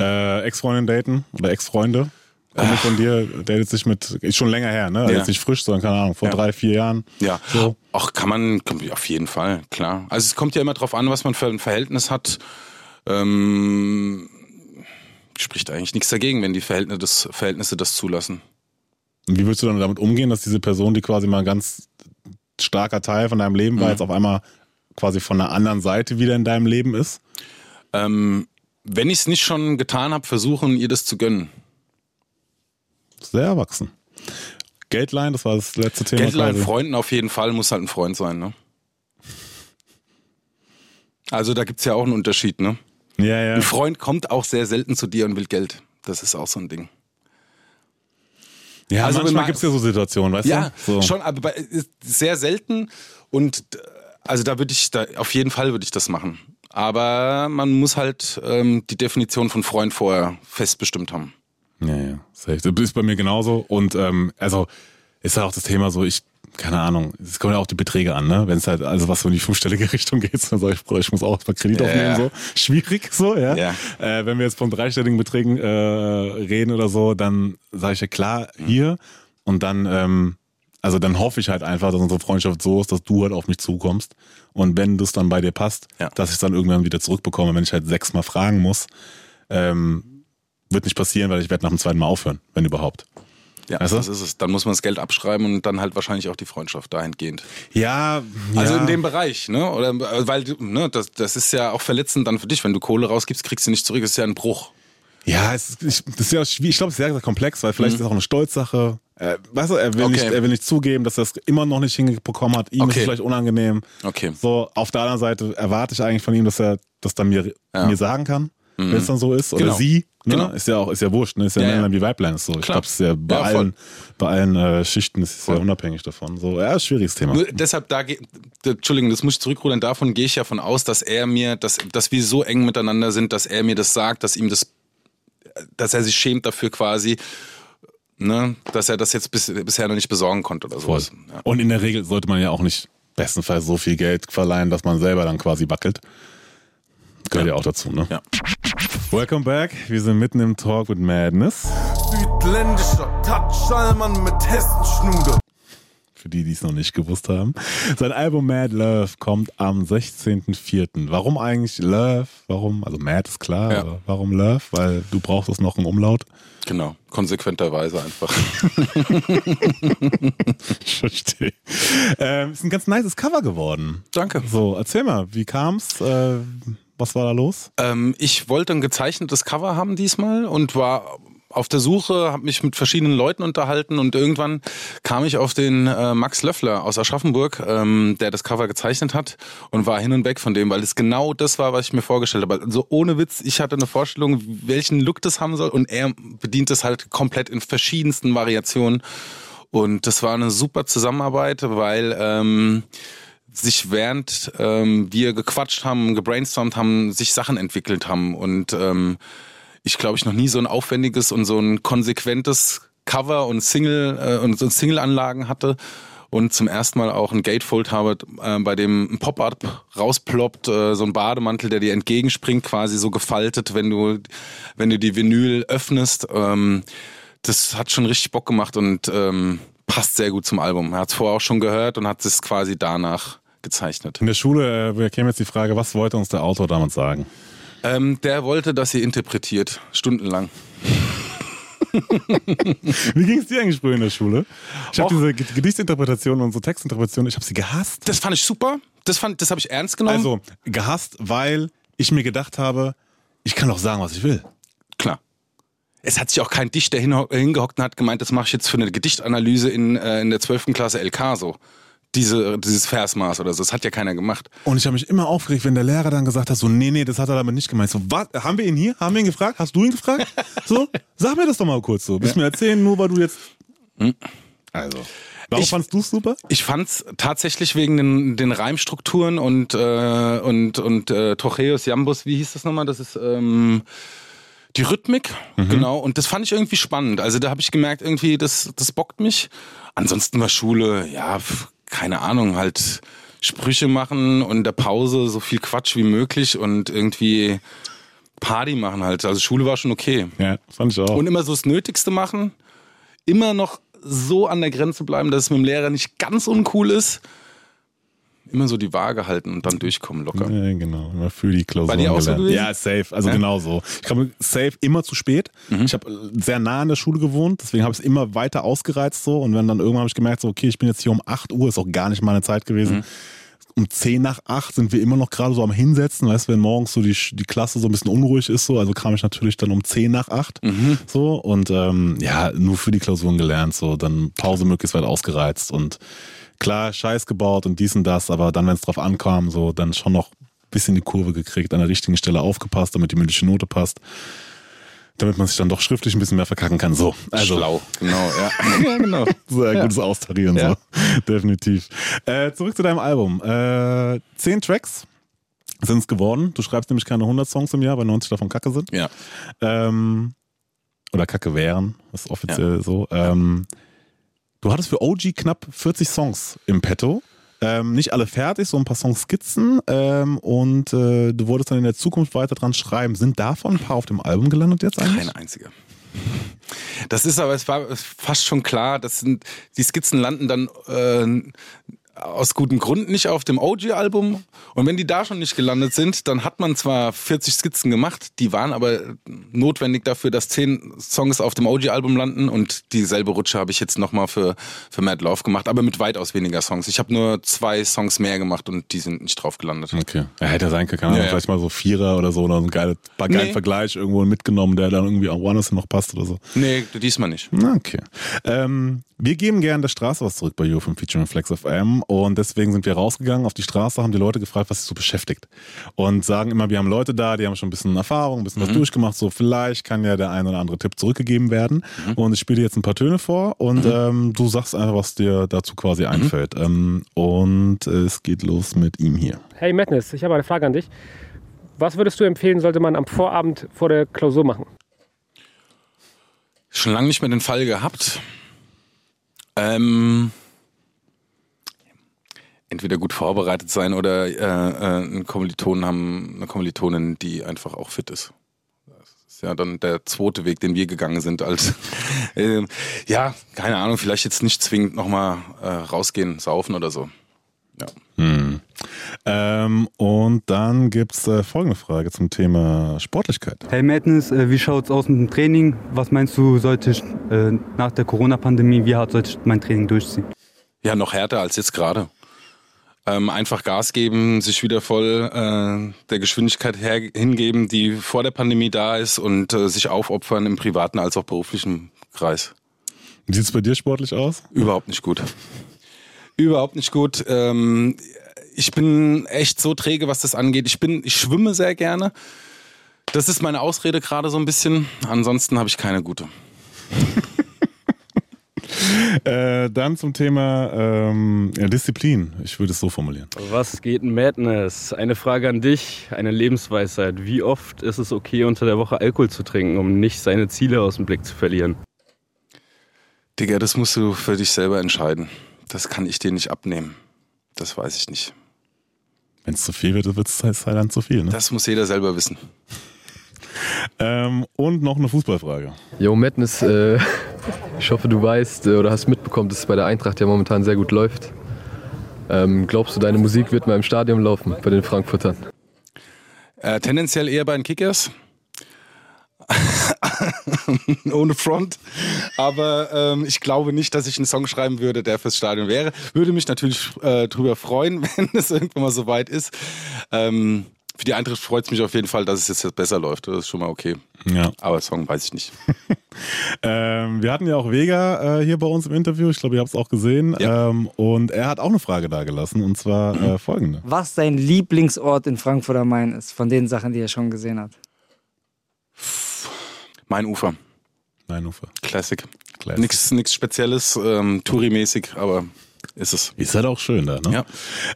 Äh, Ex-Freundin daten oder Ex-Freunde? Kumpel von dir datet sich mit, ist schon länger her, ne? Also Ja. Jetzt nicht frisch, sondern keine Ahnung, vor Ja. drei, vier Jahren. Ja, So. auch kann man, auf jeden Fall, klar. Also es kommt ja immer drauf an, was man für ein Verhältnis hat. Ähm, spricht eigentlich nichts dagegen, wenn die Verhältnisse das, Verhältnisse das zulassen. Und wie würdest du dann damit umgehen, dass diese Person, die quasi mal ein ganz starker Teil von deinem Leben war, Mhm. jetzt auf einmal quasi von einer anderen Seite wieder in deinem Leben ist? Ähm, wenn ich es nicht schon getan habe, versuchen, ihr das zu gönnen. Sehr erwachsen. Geldline, das war das letzte Thema. Geldlein quasi. Freunden auf jeden Fall, muss halt ein Freund sein, ne? Also da gibt's ja auch einen Unterschied, ne? Ja, ja. Ein Freund kommt auch sehr selten zu dir und will Geld. Das ist auch so ein Ding. Ja, Also manchmal man- gibt es ja so Situationen, weißt Ja, du? So. schon, aber sehr selten und also da würde ich, da, auf jeden Fall würde ich das machen. Aber man muss halt ähm, die Definition von Freund vorher festbestimmt haben. Ja, ja. Das ist bei mir genauso. Und ähm, also ist ja auch das Thema so, ich keine Ahnung, es kommen ja auch die Beträge an, ne? Wenn es halt, also was so in die fünfstellige Richtung geht, dann sage ich, Bruder, ich muss auch mal Kredit Ja. aufnehmen, so. Schwierig, so, ja. Ja. Äh, wenn wir jetzt von dreistelligen Beträgen äh, reden oder so, dann sage ich ja klar, Mhm. hier und dann, ähm, also dann hoffe ich halt einfach, dass unsere Freundschaft so ist, dass du halt auf mich zukommst. Und wenn das dann bei dir passt, dass ich es dann irgendwann wieder zurückbekomme, wenn ich halt sechsmal fragen muss, ähm, wird nicht passieren, weil ich werde nach dem zweiten Mal aufhören, wenn überhaupt. Ja, Weißt du? das ist es. Dann muss man das Geld abschreiben und dann halt wahrscheinlich auch die Freundschaft dahingehend. Ja, Also ja. in dem Bereich, ne? Oder weil du, ne, das, das ist ja auch verletzend dann für dich, wenn du Kohle rausgibst, kriegst du nicht zurück, das ist ja ein Bruch. Ja, es, ist- ich, das ist ja schwierig. Ich glaube, es ist sehr komplex, weil vielleicht Mhm. ist es auch eine Stolzsache. Äh, weißt du, er will, Okay. nicht, er will nicht zugeben, dass er es immer noch nicht hinbekommen hat. Ihm ist Okay. es vielleicht unangenehm. Okay. So, auf der anderen Seite erwarte ich eigentlich von ihm, dass er das dann mir, Ja. mir sagen kann, Mhm. wenn es dann so ist. Oder Genau. sie. Ne? Genau. Ist ja auch, ist ja wurscht, ne? Ist ja, Ja, ja, wie Weiblein ist so. Ich Klar. glaube, es ist ja bei Ja, allen, bei allen äh, Schichten ist es ja unabhängig davon. So, ja, schwieriges Thema. Nur deshalb, da Entschuldigung, das muss ich zurückrudern, davon gehe ich ja von aus, dass er mir, dass, dass wir so eng miteinander sind, dass er mir das sagt, dass ihm das, dass er sich schämt dafür quasi, ne, dass er das jetzt bis, bisher noch nicht besorgen konnte oder sowas. Ja. Und in der Regel sollte man ja auch nicht bestenfalls so viel Geld verleihen, dass man selber dann quasi wackelt. Gehört ja, auch dazu, ne? Ja. Welcome back. Wir sind mitten im Talk with Madness. Südländischer Touch, Schallmann mit Hessenschnude. Für die, die es noch nicht gewusst haben. Sein Album Mad Love kommt am 16.04. Warum eigentlich Love? Warum? Also Mad ist klar, Ja. aber warum Love? Weil du brauchst es noch einen Umlaut. Genau, konsequenterweise einfach. Ich verstehe. Ähm, ist ein ganz nices Cover geworden. Danke. So, erzähl mal, wie kam's? Äh, was war da los? Ähm, ich wollte ein gezeichnetes Cover haben diesmal und war auf der Suche, habe mich mit verschiedenen Leuten unterhalten und irgendwann kam ich auf den äh, Max Löffler aus Aschaffenburg, ähm, der das Cover gezeichnet hat und war hin und weg von dem, weil es genau das war, was ich mir vorgestellt habe. Also ohne Witz, ich hatte eine Vorstellung, welchen Look das haben soll und er bedient es halt komplett in verschiedensten Variationen und das war eine super Zusammenarbeit, weil ähm, sich während ähm, wir gequatscht haben, gebrainstormt haben, sich Sachen entwickelt haben und ähm, ich glaube ich noch nie so ein aufwendiges und so ein konsequentes Cover und Single äh, und so Single-Anlagen hatte und zum ersten Mal auch ein Gatefold habe, äh, bei dem ein Pop-up rausploppt, äh, so ein Bademantel, der dir entgegenspringt, quasi so gefaltet, wenn du wenn du die Vinyl öffnest. Ähm, das hat schon richtig Bock gemacht und ähm, passt sehr gut zum Album. Er hat es vorher auch schon gehört und hat es quasi danach gezeichnet. In der Schule äh, käme jetzt die Frage, was wollte uns der Autor damit sagen? Ähm, der wollte, dass ihr interpretiert, stundenlang. Wie ging es dir eigentlich früher in der Schule? Ich habe diese Ge- Gedichtsinterpretation und so Textinterpretation, ich habe sie gehasst. Das fand ich super. Das fand, das habe ich ernst genommen. Also gehasst, weil ich mir gedacht habe, ich kann doch sagen, was ich will. Klar. Es hat sich auch kein Dichter hin, hingehockt und hat gemeint, das mache ich jetzt für eine Gedichtanalyse in, äh, in der 12. Klasse LK so. Diese, dieses Versmaß oder so. Das hat ja keiner gemacht. Und ich habe mich immer aufgeregt, wenn der Lehrer dann gesagt hat, so, nee, nee, das hat er damit nicht gemeint. So, was? Haben wir ihn hier? Haben wir ihn gefragt? Hast du ihn gefragt? So, sag mir das doch mal kurz so. Willst du mir erzählen, nur weil du jetzt... Also, warum Ich- fandst du es super? Ich fand's tatsächlich wegen den, den Reimstrukturen und, äh, und, und äh, Trocheus Jambus, wie hieß das nochmal? Das ist ähm, die Rhythmik, genau. Und das fand ich irgendwie spannend. Also da habe ich gemerkt, irgendwie, das, das bockt mich. Ansonsten war Schule, ja, pf, keine Ahnung, halt Sprüche machen und in der Pause so viel Quatsch wie möglich und irgendwie Party machen halt. Also Schule war schon okay. Ja, fand ich auch. Und immer so das Nötigste machen. Immer noch so an der Grenze bleiben, dass es mit dem Lehrer nicht ganz uncool ist. Immer so die Waage halten und dann durchkommen locker. Ja, genau. Immer für die Klausur. Bei dir auch so gewesen? Ja, safe. Also Ja? genau so. Ich habe safe immer zu spät. Mhm. Ich habe sehr nah an der Schule gewohnt, deswegen habe ich es immer weiter ausgereizt so. Und wenn dann irgendwann habe ich gemerkt, so, okay, ich bin jetzt hier um 8 Uhr, ist auch gar nicht meine Zeit gewesen. Mhm. Um 10 nach 8 sind wir immer noch gerade so am Hinsetzen, weißt du, wenn morgens so die, die Klasse so ein bisschen unruhig ist, so, also kam ich natürlich dann um 10 nach 8 Mhm. so und ähm, ja, nur für die Klausuren gelernt, so, dann Pause möglichst weit ausgereizt und klar, Scheiß gebaut und dies und das, aber dann, wenn es drauf ankam, so, dann schon noch ein bisschen die Kurve gekriegt, an der richtigen Stelle aufgepasst, damit die mündliche Note passt. Damit man sich dann doch schriftlich ein bisschen mehr verkacken kann. So, also. Schlau, genau, ja. ja, genau. Sehr Ja. gutes Austarieren, Ja. so. Definitiv. Äh, zurück zu deinem Album. Äh, zehn Tracks sind es geworden. Du schreibst nämlich keine 100 Songs im Jahr, weil 90 davon Kacke sind. Ja. Ähm, oder Kacke wären, ist offiziell so. Ähm, Du hattest für OG knapp 40 Songs im Petto. Ähm, nicht alle fertig, so ein paar Songs skizzen ähm, und äh, du wolltest dann in der Zukunft weiter dran schreiben. Sind davon ein paar auf dem Album gelandet jetzt eigentlich? Keine einzige. Das ist aber, es war fast schon klar, das sind, die Skizzen landen dann äh, aus gutem Grund nicht auf dem OG-Album. Und wenn die da schon nicht gelandet sind, dann hat man zwar 40 Skizzen gemacht, die waren aber notwendig dafür, dass 10 Songs auf dem OG-Album landen. Und dieselbe Rutsche habe ich jetzt nochmal für, für Mad Love gemacht, aber mit weitaus weniger Songs. Ich habe nur zwei Songs mehr gemacht und die sind nicht drauf gelandet. Okay. Ja, hätte sein können, ja, ja. vielleicht mal so Vierer oder so oder so ein geiler, paar geilen nee. Vergleich irgendwo mitgenommen, der dann irgendwie auch woanders noch passt oder so. Nee, diesmal nicht. Okay. Ähm, wir geben gerne der Straße was zurück bei UFM Featuring Flex FM und deswegen sind wir rausgegangen auf die Straße, haben die Leute gefragt, was sie so beschäftigt und sagen immer, wir haben Leute da, die haben schon ein bisschen Erfahrung, ein bisschen mhm. was durchgemacht, so vielleicht kann ja der ein oder andere Tipp zurückgegeben werden mhm. und ich spiele dir jetzt ein paar Töne vor und mhm. ähm, du sagst einfach, was dir dazu quasi mhm. einfällt ähm, und es geht los mit ihm hier. Hey Madness, ich habe eine Frage an dich. Was würdest du empfehlen, sollte man am Vorabend vor der Klausur machen? Schon lange nicht mehr den Fall gehabt. Ähm, entweder gut vorbereitet sein oder äh, äh, einen Kommilitonen haben, eine Kommilitonin, die einfach auch fit ist. Das ist ja dann der zweite Weg, den wir gegangen sind. Als äh, ja, keine Ahnung, vielleicht jetzt nicht zwingend nochmal äh, rausgehen, saufen oder so. Ja. Hm. Ähm, und dann gibt es äh, folgende Frage zum Thema Sportlichkeit. Hey Madness, äh, wie schaut es aus mit dem Training? Was meinst du, sollte ich äh, nach der Corona-Pandemie, wie hart sollte ich mein Training durchziehen? Ja, noch härter als jetzt gerade. Ähm, einfach Gas geben, sich wieder voll äh, der Geschwindigkeit her hingeben, die vor der Pandemie da ist und äh, sich aufopfern im privaten als auch beruflichen Kreis. Wie sieht es bei dir sportlich aus? Überhaupt nicht gut. Überhaupt nicht gut. Ähm, ich bin echt so träge, was das angeht. Ich bin, ich schwimme sehr gerne. Das ist meine Ausrede gerade so ein bisschen. Ansonsten habe ich keine gute. äh, dann zum Thema ähm, ja, Disziplin. Ich würde es so formulieren. Was geht in Madness? Eine Frage an dich, eine Lebensweisheit. Wie oft ist es okay, unter der Woche Alkohol zu trinken, um nicht seine Ziele aus dem Blick zu verlieren? Digga, das musst du für dich selber entscheiden. Das kann ich dir nicht abnehmen. Das weiß ich nicht. Wenn es zu viel wird, wird es halt dann zu viel. Ne? Das muss jeder selber wissen. Ähm, und noch eine Fußballfrage. Jo, Madness, äh, ich hoffe, du weißt äh, oder hast mitbekommen, dass es bei der Eintracht ja momentan sehr gut läuft. Ähm, glaubst du, deine Musik wird mal im Stadion laufen bei den Frankfurtern? Äh, tendenziell eher bei den Kickers. ohne Front. Aber ähm, ich glaube nicht, dass ich einen Song schreiben würde, der fürs Stadion wäre. Würde mich natürlich äh, drüber freuen, wenn es irgendwann mal so weit ist. Ähm, für die Eintracht freut es mich auf jeden Fall, dass es jetzt besser läuft. Das ist schon mal okay. Ja. Aber Song weiß ich nicht. ähm, wir hatten ja auch Vega äh, hier bei uns im Interview. Ich glaube, ihr habt es auch gesehen. Ja. Ähm, und er hat auch eine Frage da gelassen. Und zwar äh, folgende: Was dein Lieblingsort in Frankfurt am Main ist, von den Sachen, die er schon gesehen hat? Mein Ufer. Mein Ufer. Classic. Classic. Nichts, nichts Spezielles, ähm, Touri-mäßig, aber ist es. Ist halt auch schön da, ne? Ja.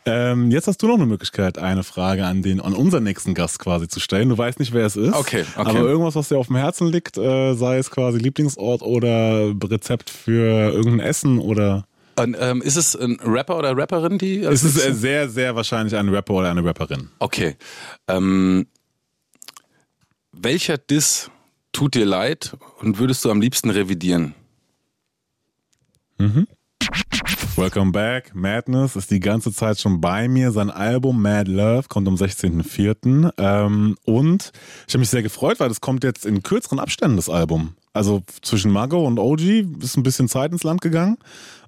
Ähm, jetzt hast du noch eine Möglichkeit, eine Frage an den, an unseren nächsten Gast quasi zu stellen. Du weißt nicht, wer es ist. Okay, okay. Aber irgendwas, was dir auf dem Herzen liegt, äh, sei es quasi Lieblingsort oder Rezept für irgendein Essen oder. Und, ähm, ist es ein Rapper oder Rapperin, die. Also es ist sehr, sehr wahrscheinlich ein Rapper oder eine Rapperin. Okay. Ähm, welcher Diss tut dir leid und würdest du am liebsten revidieren? Mhm. Welcome back. Madness ist die ganze Zeit schon bei mir. Sein Album Mad Love kommt am 16.04. Ähm, und ich habe mich sehr gefreut, weil das kommt jetzt in kürzeren Abständen, das Album. Also zwischen Mago und OG ist ein bisschen Zeit ins Land gegangen.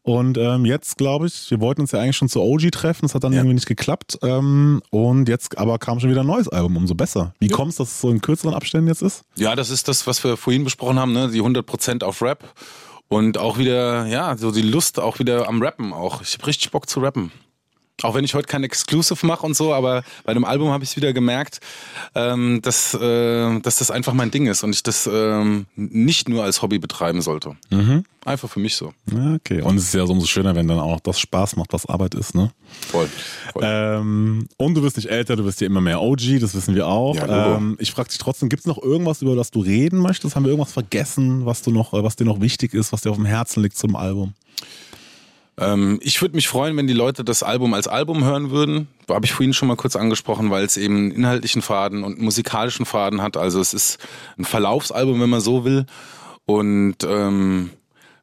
Und ähm, jetzt glaube ich, wir wollten uns ja eigentlich schon zu OG treffen, das hat dann ja. irgendwie nicht geklappt. Ähm, und jetzt aber kam schon wieder ein neues Album, umso besser. Wie ja. kommt es, dass es so in kürzeren Abständen jetzt ist? Ja, das ist das, was wir vorhin besprochen haben, ne? die 100% auf Rap. Und auch wieder, ja, so die Lust auch wieder am Rappen auch. Ich habe richtig Bock zu rappen. Auch wenn ich heute kein Exclusive mache und so, aber bei dem Album habe ich wieder gemerkt, ähm, dass, äh, dass das einfach mein Ding ist und ich das ähm, nicht nur als Hobby betreiben sollte. Mhm. Einfach für mich so. Ja, okay. Und es ist ja so umso schöner, wenn dann auch das Spaß macht, was Arbeit ist, ne? Voll. voll. Ähm, und du wirst nicht älter, du wirst ja immer mehr OG, das wissen wir auch. Ja, ähm, ich frage dich trotzdem, gibt es noch irgendwas, über das du reden möchtest? Haben wir irgendwas vergessen, was du noch, was dir noch wichtig ist, was dir auf dem Herzen liegt zum Album? Ähm, ich würde mich freuen, wenn die Leute das Album als Album hören würden. Habe ich vorhin schon mal kurz angesprochen, weil es eben einen inhaltlichen Faden und einen musikalischen Faden hat. Also es ist ein Verlaufsalbum, wenn man so will. Und ähm,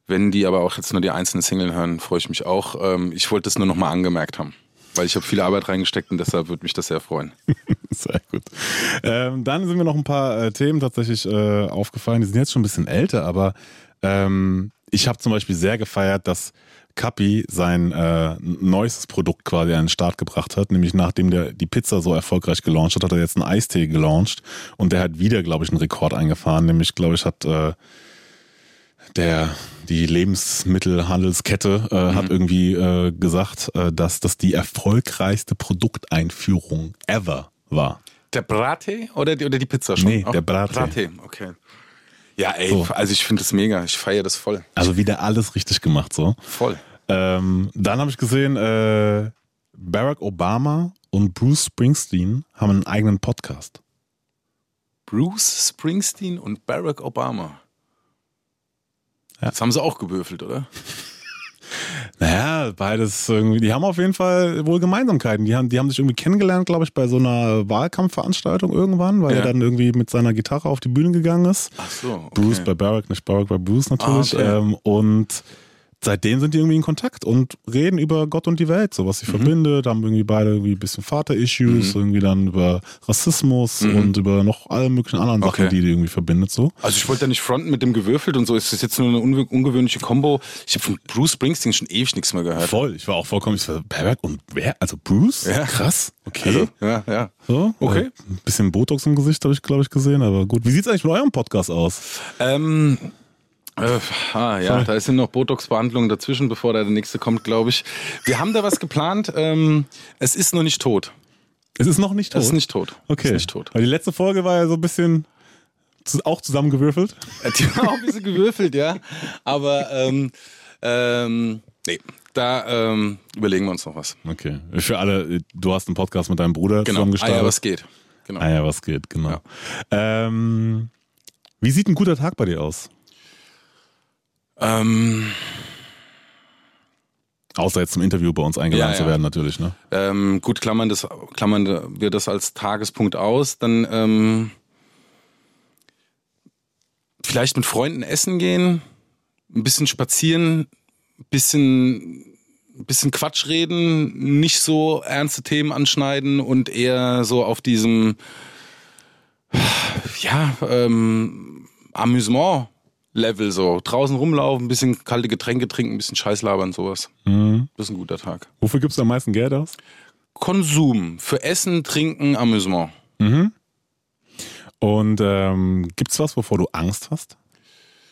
wenn die aber auch jetzt nur die einzelnen Single hören, freue ich mich auch. Ähm, ich wollte das nur nochmal angemerkt haben. Weil ich habe viel Arbeit reingesteckt und deshalb würde mich das sehr freuen. Sehr gut. Ähm, dann sind mir noch ein paar äh, Themen tatsächlich äh, aufgefallen. Die sind jetzt schon ein bisschen älter, aber ähm, ich habe zum Beispiel sehr gefeiert, dass Kapi sein äh, neuestes Produkt quasi an den Start gebracht hat. Nämlich nachdem der die Pizza so erfolgreich gelauncht hat, hat er jetzt einen Eistee gelauncht und der hat wieder, glaube ich, einen Rekord eingefahren. Nämlich, glaube ich, hat äh, der die Lebensmittelhandelskette äh, hat irgendwie äh, gesagt, äh, dass das die erfolgreichste Produkteinführung ever war. Der Brattee oder die, oder die Pizza schon? Nee, der Brattee. Brattee, okay. Ja, ey, So. also ich finde das mega. Ich feiere das voll. Also wieder alles richtig gemacht so. Voll. Ähm, dann habe ich gesehen, äh, Barack Obama und Bruce Springsteen haben einen eigenen Podcast. Bruce Springsteen und Barack Obama. Das haben sie auch gewürfelt, oder? Naja, beides irgendwie, die haben auf jeden Fall wohl Gemeinsamkeiten. Die haben, die haben sich irgendwie kennengelernt, glaube ich, bei so einer Wahlkampfveranstaltung irgendwann, weil Ja. er dann irgendwie mit seiner Gitarre auf die Bühne gegangen ist. Ach so, okay. Bruce bei Barack, nicht Barack bei Bruce natürlich. Ah, okay. ähm, und seitdem sind die irgendwie in Kontakt und reden über Gott und die Welt, so was sie Mhm. verbindet. Haben irgendwie beide irgendwie ein bisschen Vater-Issues, irgendwie dann über Rassismus Mhm. und über noch alle möglichen anderen Sachen, Okay. die die irgendwie verbindet. So. Also ich wollte da nicht fronten mit dem gewürfelt und so. Es ist jetzt nur eine unge- ungewöhnliche Kombo. Ich habe von Bruce Springsteen schon ewig nichts mehr gehört. Voll, ich war auch vollkommen, ich war, Barack und wer? Also Bruce? Ja. Krass. Okay. Also, ja, ja. So, Okay. Äh, Ein bisschen Botox im Gesicht habe ich, glaube ich, gesehen, aber gut. Wie sieht's eigentlich mit eurem Podcast aus? Ähm, äh, ah, ja, da sind noch Botox-Behandlungen dazwischen, bevor da der nächste kommt, glaube ich. Wir haben da was geplant. Ähm, es ist noch nicht tot. Es ist noch nicht tot. Es ist nicht tot. Okay. Es ist nicht tot. Weil die letzte Folge war ja so ein bisschen auch zusammengewürfelt. Äh, Die war auch ein bisschen gewürfelt, ja. Aber ähm, ähm, nee, da ähm, überlegen wir uns noch was. Okay. Für alle, du hast einen Podcast mit deinem Bruder Genau. zusammen Ah ja, was geht. Genau. Ah ja, was geht, genau. Ähm, wie sieht ein guter Tag bei dir aus? Ähm, Außer jetzt zum Interview bei uns eingeladen Ja, zu ja. werden, natürlich, ne? Ähm, gut, klammern, das, klammern wir das als Tagespunkt aus. Dann ähm, vielleicht mit Freunden essen gehen, ein bisschen spazieren, ein bisschen, ein bisschen Quatsch reden, nicht so ernste Themen anschneiden und eher so auf diesem ja, ähm, Amüsement-Level so. Draußen rumlaufen, ein bisschen kalte Getränke trinken, ein bisschen Scheiß labern, sowas. Mhm. Das ist ein guter Tag. Wofür gibst du am meisten Geld aus? Konsum. Für Essen, Trinken, Amüsement. Mhm. Und ähm, gibt's was, wovor du Angst hast?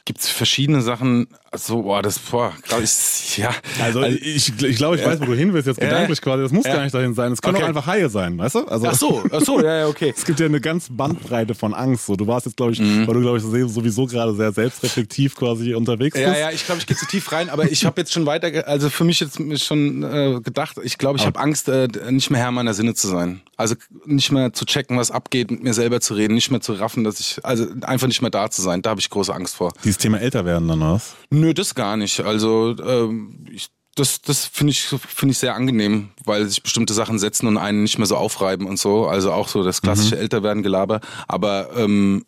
Gibt es verschiedene Sachen, also, boah, das, boah, gerade ist, ja. Also, ich, ich glaube, ich Ja. weiß, wo du hin willst jetzt Ja. gedanklich quasi. Das muss Ja. gar nicht dahin sein. Es können Okay. auch einfach Haie sein, weißt du? Also, Ach so, ach so, ja, ja, okay. Es gibt ja eine ganz Bandbreite von Angst. So, du warst jetzt, glaube ich, Mhm. weil du, glaube ich, sowieso gerade sehr selbstreflektiv quasi unterwegs bist. Ja, ja, ich glaube, ich gehe zu tief rein, aber ich habe jetzt schon weiter, also für mich jetzt schon äh, gedacht, ich glaube, ich habe Angst, äh, nicht mehr Herr meiner Sinne zu sein. Also nicht mehr zu checken, was abgeht, mit mir selber zu reden, nicht mehr zu raffen, dass ich, also einfach nicht mehr da zu sein. Da habe ich große Angst vor. Dieses Thema älter werden dann, was? Nö, das gar nicht. Also ähm, ich, das, das finde ich, finde ich sehr angenehm, weil sich bestimmte Sachen setzen und einen nicht mehr so aufreiben und so. Also auch so das klassische Mhm. Älterwerden Gelaber. Aber ähm,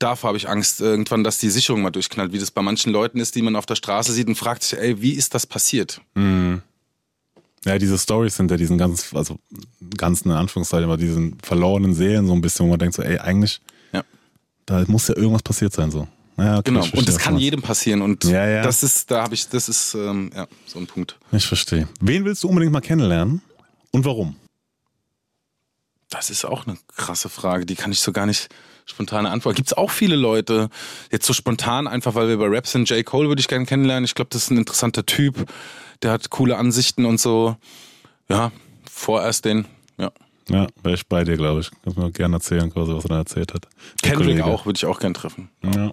davor habe ich Angst irgendwann, dass die Sicherung mal durchknallt, wie das bei manchen Leuten ist, die man auf der Straße sieht und fragt sich, ey, wie ist das passiert? Mhm. Ja, diese Stories ja diesen ganz, also ganzen in Anführungszeichen, aber diesen verlorenen Seelen so ein bisschen, wo man denkt so, ey, eigentlich, Ja. da muss ja irgendwas passiert sein so. Ja, okay, Genau. verstehe, Und das kann jedem passieren. Und Ja, ja. das ist, da habe ich, das ist ähm, ja, so ein Punkt. Ich verstehe. Wen willst du unbedingt mal kennenlernen und warum? Das ist auch eine krasse Frage, die kann ich so gar nicht spontan antworten. Gibt es auch viele Leute, jetzt so spontan, einfach weil wir bei Rap sind, J. Cole würde ich gerne kennenlernen. Ich glaube, das ist ein interessanter Typ, der hat coole Ansichten und so. Ja, vorerst den, ja. Ja, wäre ich bei dir, glaube ich. Kannst mir gerne erzählen, quasi, was er da erzählt hat. Der Kendrick Kollege. auch, würde ich auch gern treffen. Ja.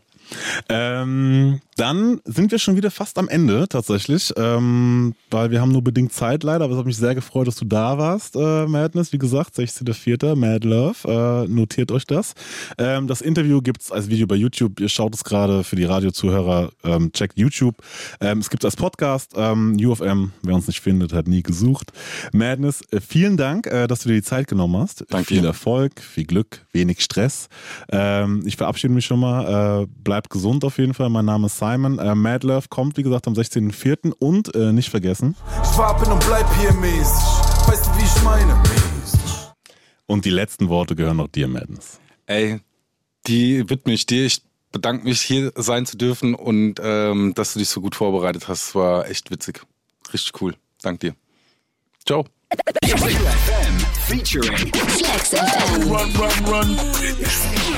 Ähm, dann sind wir schon wieder fast am Ende tatsächlich, ähm, weil wir haben nur bedingt Zeit leider, aber es hat mich sehr gefreut, dass du da warst, äh, Madness. Wie gesagt, 16.04. Mad Love, äh, notiert euch das. Ähm, das Interview gibt's als Video bei YouTube. Ihr schaut es gerade für die Radiozuhörer, ähm, checkt YouTube. Ähm, es gibt als Podcast. Ähm, UFM, wer uns nicht findet, hat nie gesucht. Madness, äh, vielen Dank, äh, dass du dir die Zeit genommen hast. Danke Viel. Erfolg, viel Glück, wenig Stress. Ähm, ich verabschiede mich schon mal. Äh, bleibt gesund auf jeden Fall. Mein Name ist Simon. Äh, Mad Love kommt, wie gesagt, am 16.04. Und äh, nicht vergessen. Ich war bin und bleib hier mäßig. Weißt du, wie ich meine? Und die letzten Worte gehören noch dir, Madness. Ey, die widme ich dir. Ich bedanke mich, hier sein zu dürfen und ähm, dass du dich so gut vorbereitet hast. Es war echt witzig. Richtig cool. Dank dir. Ciao. FM featuring Flex FM. Run, run, run.